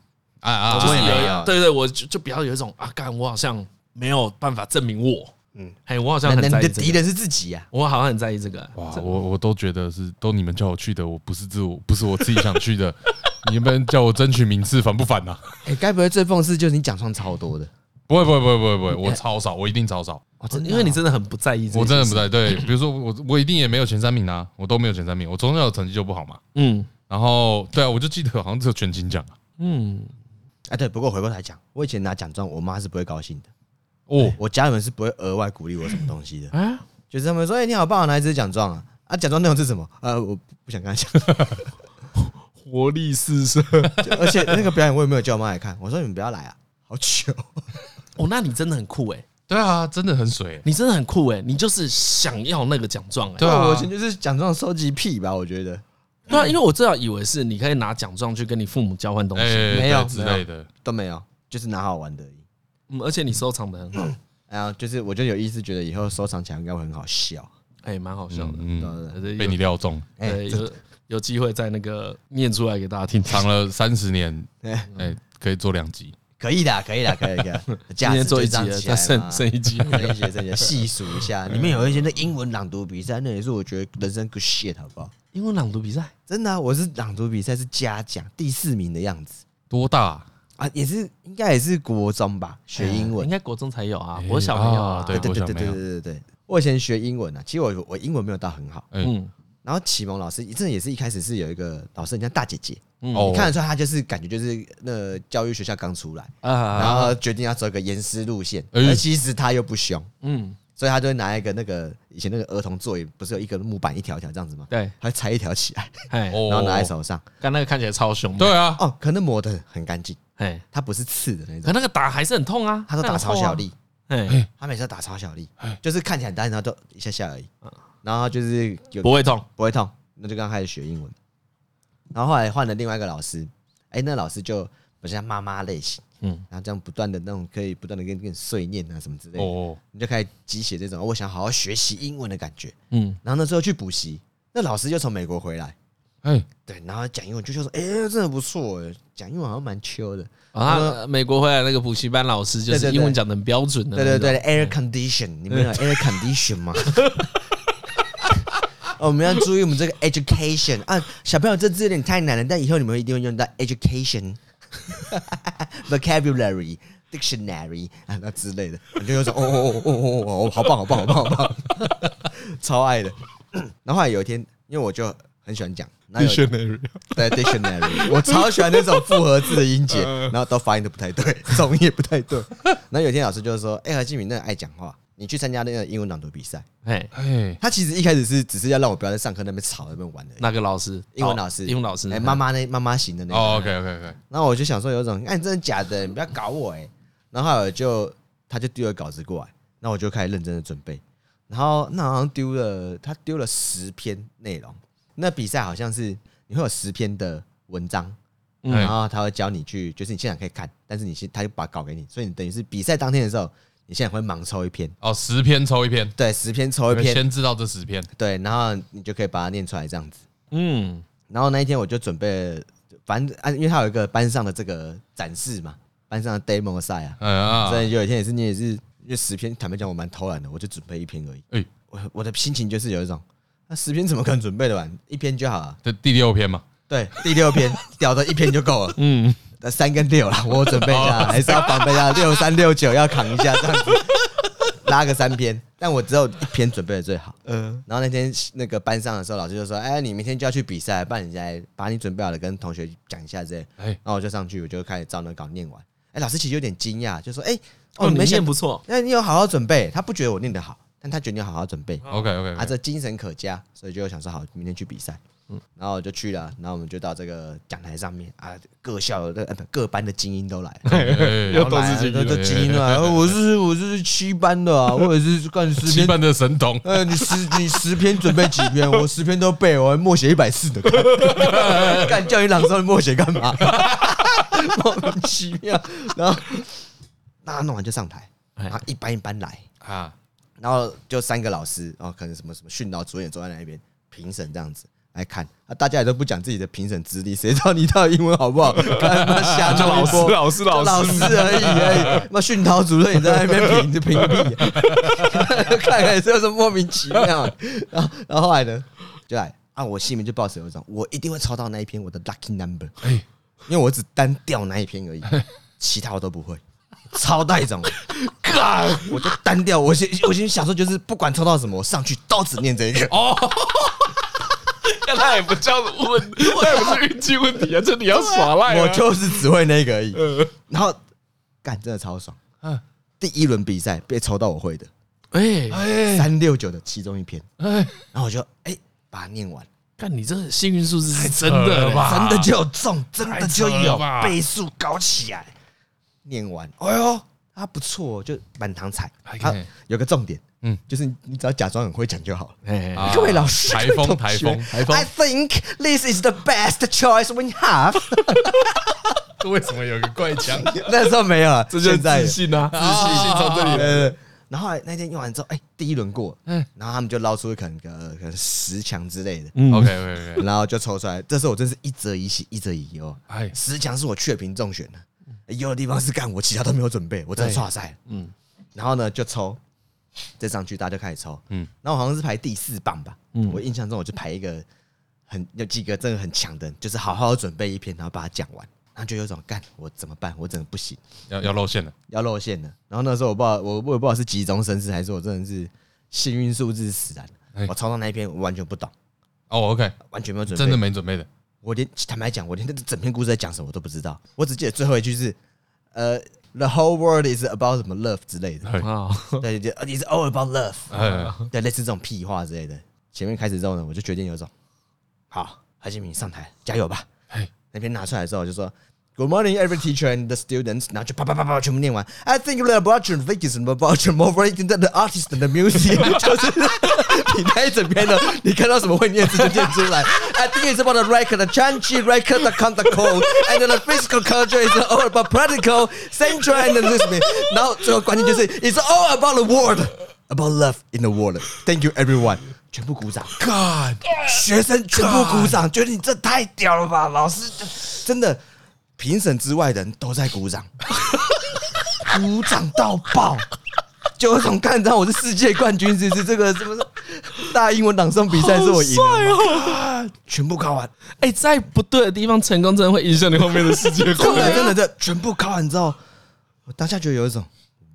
啊啊，就是有，对对，我就就比较有一种啊，干我好像没有办法证明我。嗯，哎，我好像很在意这个。敌人是自己呀，我好像很在意这个。哇，我我都觉得是都你们叫我去的，我不是自我，不是我自己想去的。你们叫我争取名次，烦不烦呐？哎，该不会最讽刺就是你奖状超多的？不会，不会，不会，不会，不会，我超少，我一定超少。真的，因为你真的很不在意。我真的不在意。对，比如说我，我一定也没有前三名啊，我都没有前三名。我从小成绩就不好嘛。嗯，然后对啊，我就记得好像只有全勤奖啊。嗯，哎，对，不过回过头来讲，我以前拿奖状，我妈是不会高兴的。哦，我家人是不会额外鼓励我什么东西的啊，就是他们说：“哎，你好棒，拿一支奖状啊！”啊，奖状内容是什么？呃，我不想跟他讲。活力四射，而且那个表演我也没有叫我妈来看。我说：“你们不要来啊，好糗。”哦，那你真的很酷哎！对啊，真的很水，你真的很酷哎！你就是想要那个奖状哎！对啊，我以前就是奖状收集癖吧，我觉得。对啊，因为我最早以为是你可以拿奖状去跟你父母交换东西，没有之类的都没有，就是拿好玩的。嗯，而且你收藏的很好，然后就是我就有意思，觉得以后收藏起来应该会很好笑，哎，蛮好笑的，嗯，被你料中，哎，有有机会在那个念出来给大家听，藏了三十年，哎，可以做两集，可以的，可以的，可以的，今天做一集，再剩剩一集，剩一集，剩一集，细数一下，里面有一些那英文朗读比赛，那也是我觉得人生 good shit，好不好？英文朗读比赛，真的，我是朗读比赛是嘉奖第四名的样子，多大？啊，啊，也是应该也是国中吧，学英文，应该国中才有啊。我是小朋友，对对对对对对对，我以前学英文啊，其实我我英文没有到很好，嗯。然后启蒙老师，真的也是一开始是有一个老师，人家大姐姐，嗯。看得出来她就是感觉就是那教育学校刚出来，然后决定要走一个严师路线，而其实她又不凶，嗯。所以他就会拿一个那个以前那个儿童座椅，不是有一个木板一条一条这样子吗？对，他会拆一条起来，然后拿在手上，但那个看起来超凶，对啊，哦，可能磨得很干净。哎，他不是刺的那种，可那个打还是很痛啊。他说打超小力，哎，他每次都打超小力，就是看起来单，然后都一下下而已。然后就是不会痛，不会痛，那就刚开始学英文。然后后来换了另外一个老师，哎，那老师就不像妈妈类型，嗯，然后这样不断的那种可以不断的跟跟你碎念啊什么之类的，哦，你就开始激起这种我想好好学习英文的感觉，嗯。然后那时候去补习，那老师就从美国回来。哎，对，然后讲英文就说说，哎，真的不错哎，讲英文好像蛮秋的。啊，美国回来那个补习班老师就是英文讲的很标准的。对对对，air condition，你们有 air condition 吗？我们要注意我们这个 education 啊，小朋友这字有点太难了，但以后你们一定会用到 education vocabulary dictionary 啊那之类的，你就有种哦哦哦哦哦，好棒好棒好棒好棒，超爱的。然后后来有一天，因为我就很喜欢讲。Dictionary，对 Dictionary，我超喜欢那种复合字的音节，然后都发音都不太对，重音也不太对。然后有一天老师就说：“哎，何敬敏，那个爱讲话，你去参加那个英文朗读比赛。”哎哎，他其实一开始是只是要让我不要在上课那边吵那边玩的。那个老师？英文老师？英文老师？哎，妈妈那妈妈型的那个。哦，OK OK OK。然后我就想说，有种，哎，真的假的？你不要搞我哎。然后我就他就丢了稿子过来，那我就开始认真的准备。然后那好像丢了他丢了十篇内容。那比赛好像是你会有十篇的文章，然后他会教你去，就是你现场可以看，但是你先他就把稿给你，所以你等于是比赛当天的时候，你现在会盲抽一篇哦，十篇抽一篇，对，十篇抽一篇，先知道这十篇，对，然后你就可以把它念出来这样子。嗯，然后那一天我就准备，反正啊，因为他有一个班上的这个展示嘛，班上的 demo 赛啊，所以有一天也是你也是，因为十篇坦白讲我蛮偷懒的，我就准备一篇而已。哎，我我的心情就是有一种。那十篇怎么可能准备得完？一篇就好了。这第六篇嘛？对，第六篇屌的一篇就够了。嗯，那三跟六了，我准备一下，还是要防备一下。六三六九要扛一下，这样子拉个三篇。但我只有一篇准备的最好。嗯。然后那天那个班上的时候，老师就说：“哎，你明天就要去比赛，不然你来把你准备好的跟同学讲一下这。”哎，然后我就上去，我就开始照那稿念完。哎，老师其实有点惊讶，就说：“哎，哦，你念不错，那你有好好准备。”他不觉得我念得好。但他觉得你好好准备，OK OK，啊这精神可嘉，所以就想说好，明天去比赛，嗯，然后我就去了，然后我们就到这个讲台上面啊，各校的各班的精英都来，又都是精英，都精英啊，我是我是七班的啊，我也是干十七班的神童，呃，你十你十篇准备几篇？我十篇都背，我还默写一百四的，干叫你朗诵默写干嘛？莫名其妙，然后那弄完就上台，然后一班一班来。啊。然后就三个老师，然后可能什么什么训导主任坐在那边评审这样子来看，啊，大家也都不讲自己的评审资历，谁知道你到底英文好不好？看他瞎讲，老师老师老师老师而已而已。那训导主任也在那边评就评个屁，看看就是莫名其妙。然后然后后来呢，就来啊，我心里面就抱持有一种，我一定会抄到那一篇我的 lucky number，因为我只单调那一篇而已，其他我都不会。超带种，我就单调。我先，我先想说，就是不管抽到什么，我上去都只念这一个。哦，那他也不叫问，那也不是运气问题啊，这你要耍赖。我就是只会那个而已。然后干，真的超爽。嗯，第一轮比赛被抽到我会的，哎，三六九的其中一篇，哎，然后我就哎把它念完。看，你这幸运数字是真的吧？真的就有中，真的就有倍数搞起来。念完，哎呦，他不错，就满堂彩。他有个重点，嗯，就是你只要假装很会讲就好。各位老师，台风，台风，台风。I think this is the best choice we have。为什么有个怪腔？那时候没有，这就是自信啊，自信从这里。然后那天用完之后，哎，第一轮过，嗯，然后他们就捞出可能个可能十强之类的。嗯，OK，OK，然后就抽出来。这时候我真是一则一喜，一则一忧。哎，十强是我雀屏中选的。有的地方是干我，其他都没有准备，我真的剉赛。嗯，然后呢就抽，再上去大家就开始抽。嗯，然后我好像是排第四棒吧。嗯，我印象中我就排一个很有几个真的很强的，就是好好准备一篇，然后把它讲完，然后就有种干我怎么办？我真的不行，要要露馅了，要露馅了。然后那时候我不知道，我我也不知道是急中生智还是我真的是幸运数字使然。我抽到那一篇我完全不懂。哦，OK，完全没有准备，真的没准备的。我连坦白讲，我连那整篇故事在讲什么我都不知道。我只记得最后一句是，呃 ，the whole world is about 什么 love 之类的。对对对，it's all about love。对，类似这种屁话之类的。前面开始之后呢，我就决定有种，好，何建明上台，加油吧。那篇拿出来之后就说。Good morning, every teacher and the students。然后就啪啪啪啪全部念完。I think the about your figures and about your more rating than the artist and the music。就是你那一整篇的，你看到什么会念字就念出来。 I think it's about the record, the change record, the contact code, and the physical culture is all about practical, central and the listening。然后最后关键就是 It's all about the world, about love in the world。Thank you, everyone。全部鼓掌。God，学生全部鼓掌，觉得你这太屌了吧？老师真的。评审之外的人都在鼓掌，鼓掌到爆， 就有种看到我是世界冠军，是不是？这个什么大英文朗诵比赛是我赢了，全部考完。哎，在不对的地方成功，真的会影响你后面的世界冠军。真的，这全部考完之后，我当下觉得有一种，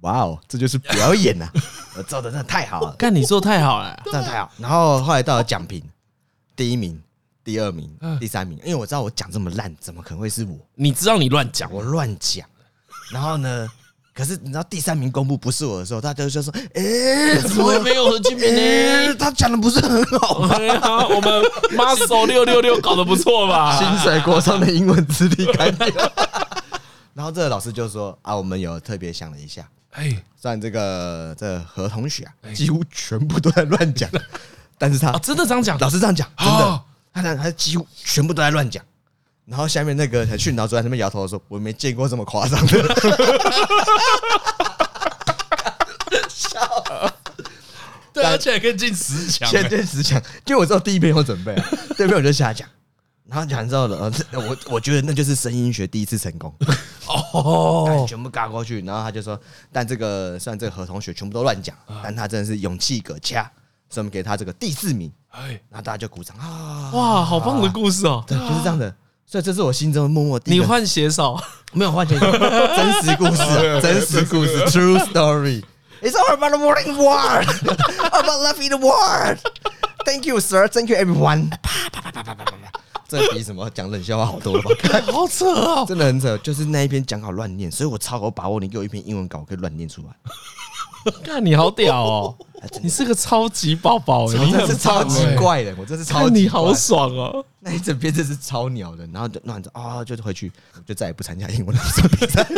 哇哦，这就是表演呐！我做的真的太好了，看你做太好了，真的太好。然后后来到了奖品，第一名。第二名、第三名，因为我知道我讲这么烂，怎么可能会是我？你知道你乱讲，我乱讲。然后呢？可是你知道第三名公布不是我的时候，大家就说：“ 哎，怎么会没有何建明呢？他讲的不是很好吗？我们 Muscle 六六六搞得不错吧？薪水国上的英文资历，感觉然后这个老师就说啊，我们有特别想了一下，哎，算这个这何同学啊，几乎全部都在乱讲，但是他真的这样讲，老师这样讲，真的，他他他几乎全部都在乱讲。然后下面那个训导主任在那边摇头说：“我没见过这么夸张的。”笑，对，而且还可以进十强，先进十强。就我知道第一篇有准备，第二篇我就瞎讲。然后讲完之后呢，我我觉得那就是声音学第一次成功 哦，全部嘎过去。然后他就说：“但这个虽然这个何同学全部都乱讲，但他真的是勇气可嘉，所以我们给他这个第四名。”哎，然后大家就鼓掌啊！哇，好棒的故事哦！对，就是这样的。所以这是我心中的默默。你换写手？没有换写手，真实故事，真实故事，True story。It's all about the morning war, about love in the word Thank you, sir. Thank you, everyone. 啪啪啪啪啪啪啪啪。这比什么讲冷笑话好多了吧？好扯哦，真的很扯。就是那一篇讲稿乱念，所以我超有把握，你给我一篇英文稿，我可以乱念出来。看你好屌哦！你是个超级宝宝，你真是超级怪的，我真是超级。你好爽哦！那一整篇真是超鸟的，然后就乱着啊，就回去，就再也不参加英文比赛。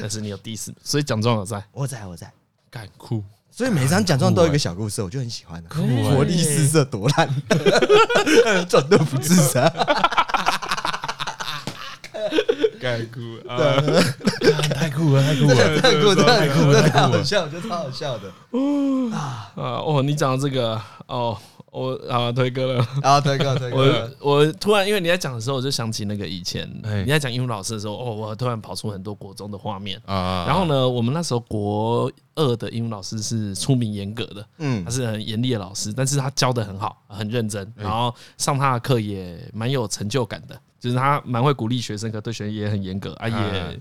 但是你有第四，所以奖状有在，我在，我在，干酷。所以每张奖状都有一个小故事，我就很喜欢。活力四射多烂，转都不自杀。太酷 啊！太酷了，太酷了，太酷了，太酷了，太好笑，我觉得超好笑的。啊哦，你讲这个哦，我啊推哥了啊推哥推哥。我我突然因为你在讲的时候，我就想起那个以前你在讲英文老师的时候，哦，我突然跑出很多国中的画面啊。然后呢，我们那时候国二的英文老师是出名严格的，嗯，他是很严厉的老师，但是他教的很好，很认真，然后上他的课也蛮有成就感的。就是他蛮会鼓励学生，可对学生也很严格啊，也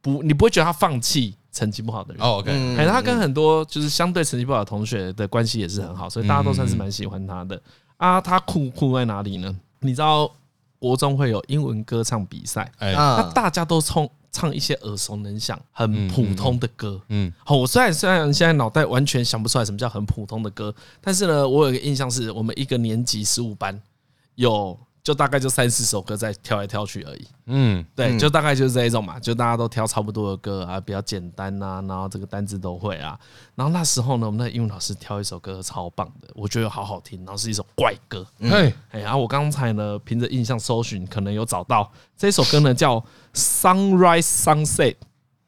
不你不会觉得他放弃成绩不好的人。哦，OK，哎，他跟很多就是相对成绩不好的同学的关系也是很好，所以大家都算是蛮喜欢他的啊。他酷酷在哪里呢？你知道国中会有英文歌唱比赛，哎，那大家都唱唱一些耳熟能详、很普通的歌。嗯，好，我虽然虽然现在脑袋完全想不出来什么叫很普通的歌，但是呢，我有一个印象是我们一个年级十五班有。就大概就三四首歌在挑来挑去而已，嗯，对，就大概就是这一种嘛，就大家都挑差不多的歌啊，比较简单呐，然后这个单字都会啊，然后那时候呢，我们的英文老师挑一首歌超棒的，我觉得好好听，然后是一首怪歌，哎哎，然后我刚才呢凭着印象搜寻，可能有找到这首歌呢叫 Sunrise Sunset，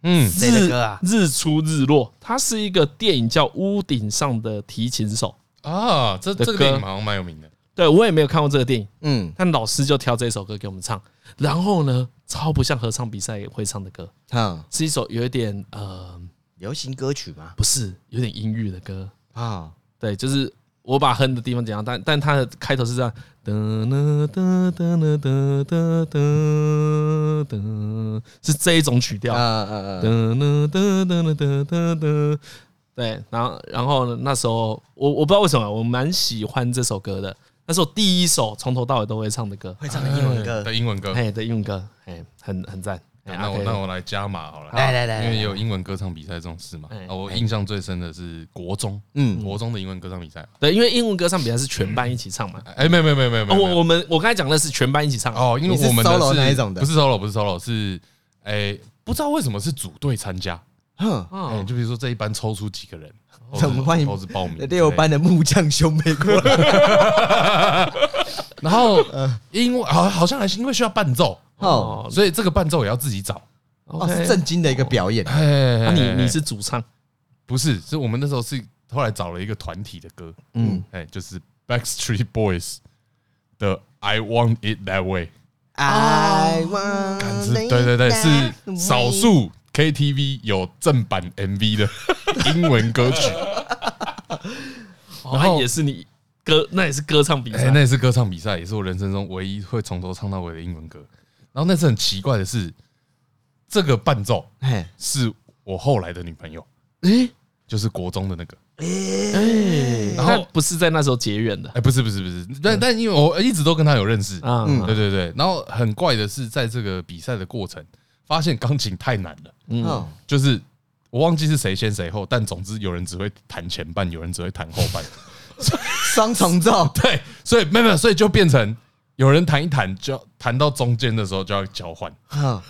嗯，谁的歌啊？日出日落，它是一个电影叫《屋顶上的提琴手》啊，这这个电影好像蛮有名的。对，我也没有看过这个电影，嗯，但老师就挑这首歌给我们唱，然后呢，超不像合唱比赛也会唱的歌，嗯，是一首有一点呃流行歌曲吗？不是，有点阴郁的歌啊，对，就是我把哼的地方讲，但但它的开头是这样，哒哒哒哒哒哒哒哒，是这一种曲调，嗯嗯嗯，哒哒哒哒哒哒哒，对，然后然后呢，那时候我我不知道为什么，我蛮喜欢这首歌的。那是我第一首从头到尾都会唱的歌，会唱的英文歌。的英文歌，哎，的英文歌，哎，很很赞。那我那我来加码好了，来来来，因为有英文歌唱比赛这种事嘛。我印象最深的是国中，嗯，国中的英文歌唱比赛。对，因为英文歌唱比赛是全班一起唱嘛。哎，没有没有没有没有，我我们我刚才讲的是全班一起唱。哦，因为我们的是 solo 那一种的，不是 solo 不是 solo 是，哎，不知道为什么是组队参加。哼，就比如说这一班抽出几个人。我们欢迎报名六班的木匠兄妹过来，然后因为好好像还是因为需要伴奏。哦，所以这个伴奏也要自己找。哦，是正经的一个表演。那你你是主唱？不是，是我们那时候是后来找了一个团体的歌，嗯，哎，就是 Backstreet Boys 的 I Want It That Way。I Want，对对对，是少数。KTV 有正版 MV 的英文歌曲，然后也是你歌，那也是歌唱比赛，那也是歌唱比赛，也是我人生中唯一会从头唱到尾的英文歌。然后那次很奇怪的是，这个伴奏是我后来的女朋友，诶，就是国中的那个，诶，然后不是在那时候结缘的，哎，不是不是不是，但但因为我一直都跟她有认识，嗯，对对对。然后很怪的是，在这个比赛的过程。发现钢琴太难了，嗯，就是我忘记是谁先谁后，但总之有人只会弹前半，有人只会弹后半，双重奏，对，所以没有没有，所以就变成有人弹一弹，就要弹到中间的时候就要交换，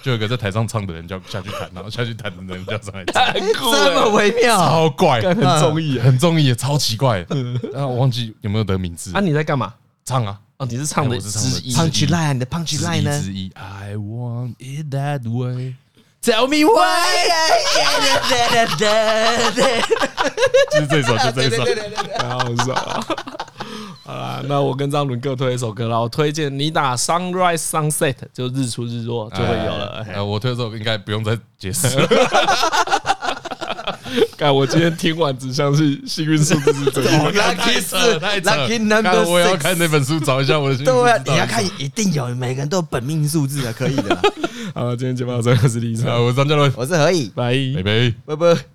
就有个在台上唱的人就要下去弹，然后下去弹的人就要上来唱，这么微妙，超怪，很综艺，很综艺，超奇怪。然后我忘记有没有得名字。啊？你在干嘛？唱啊！哦，你是唱的之一，Punch Line 的 Punch Line 呢？I want it that way。Tell me why。就是这首，就这首，好爽。好啦，那我跟张伦各推一首歌啦。我推荐你打 Sunrise Sunset，就日出日落就会有了。哎，我推这首应该不用再解释了。干！我今天听完只像是幸运数字是真的，Lucky 四，Lucky number。我要看那本书，找一下我的。对啊，你要看，一定有，每个人都有本命数字的，可以的。好，今天节目到这，我是李晨，我是张嘉伦，我是何以，拜拜拜拜。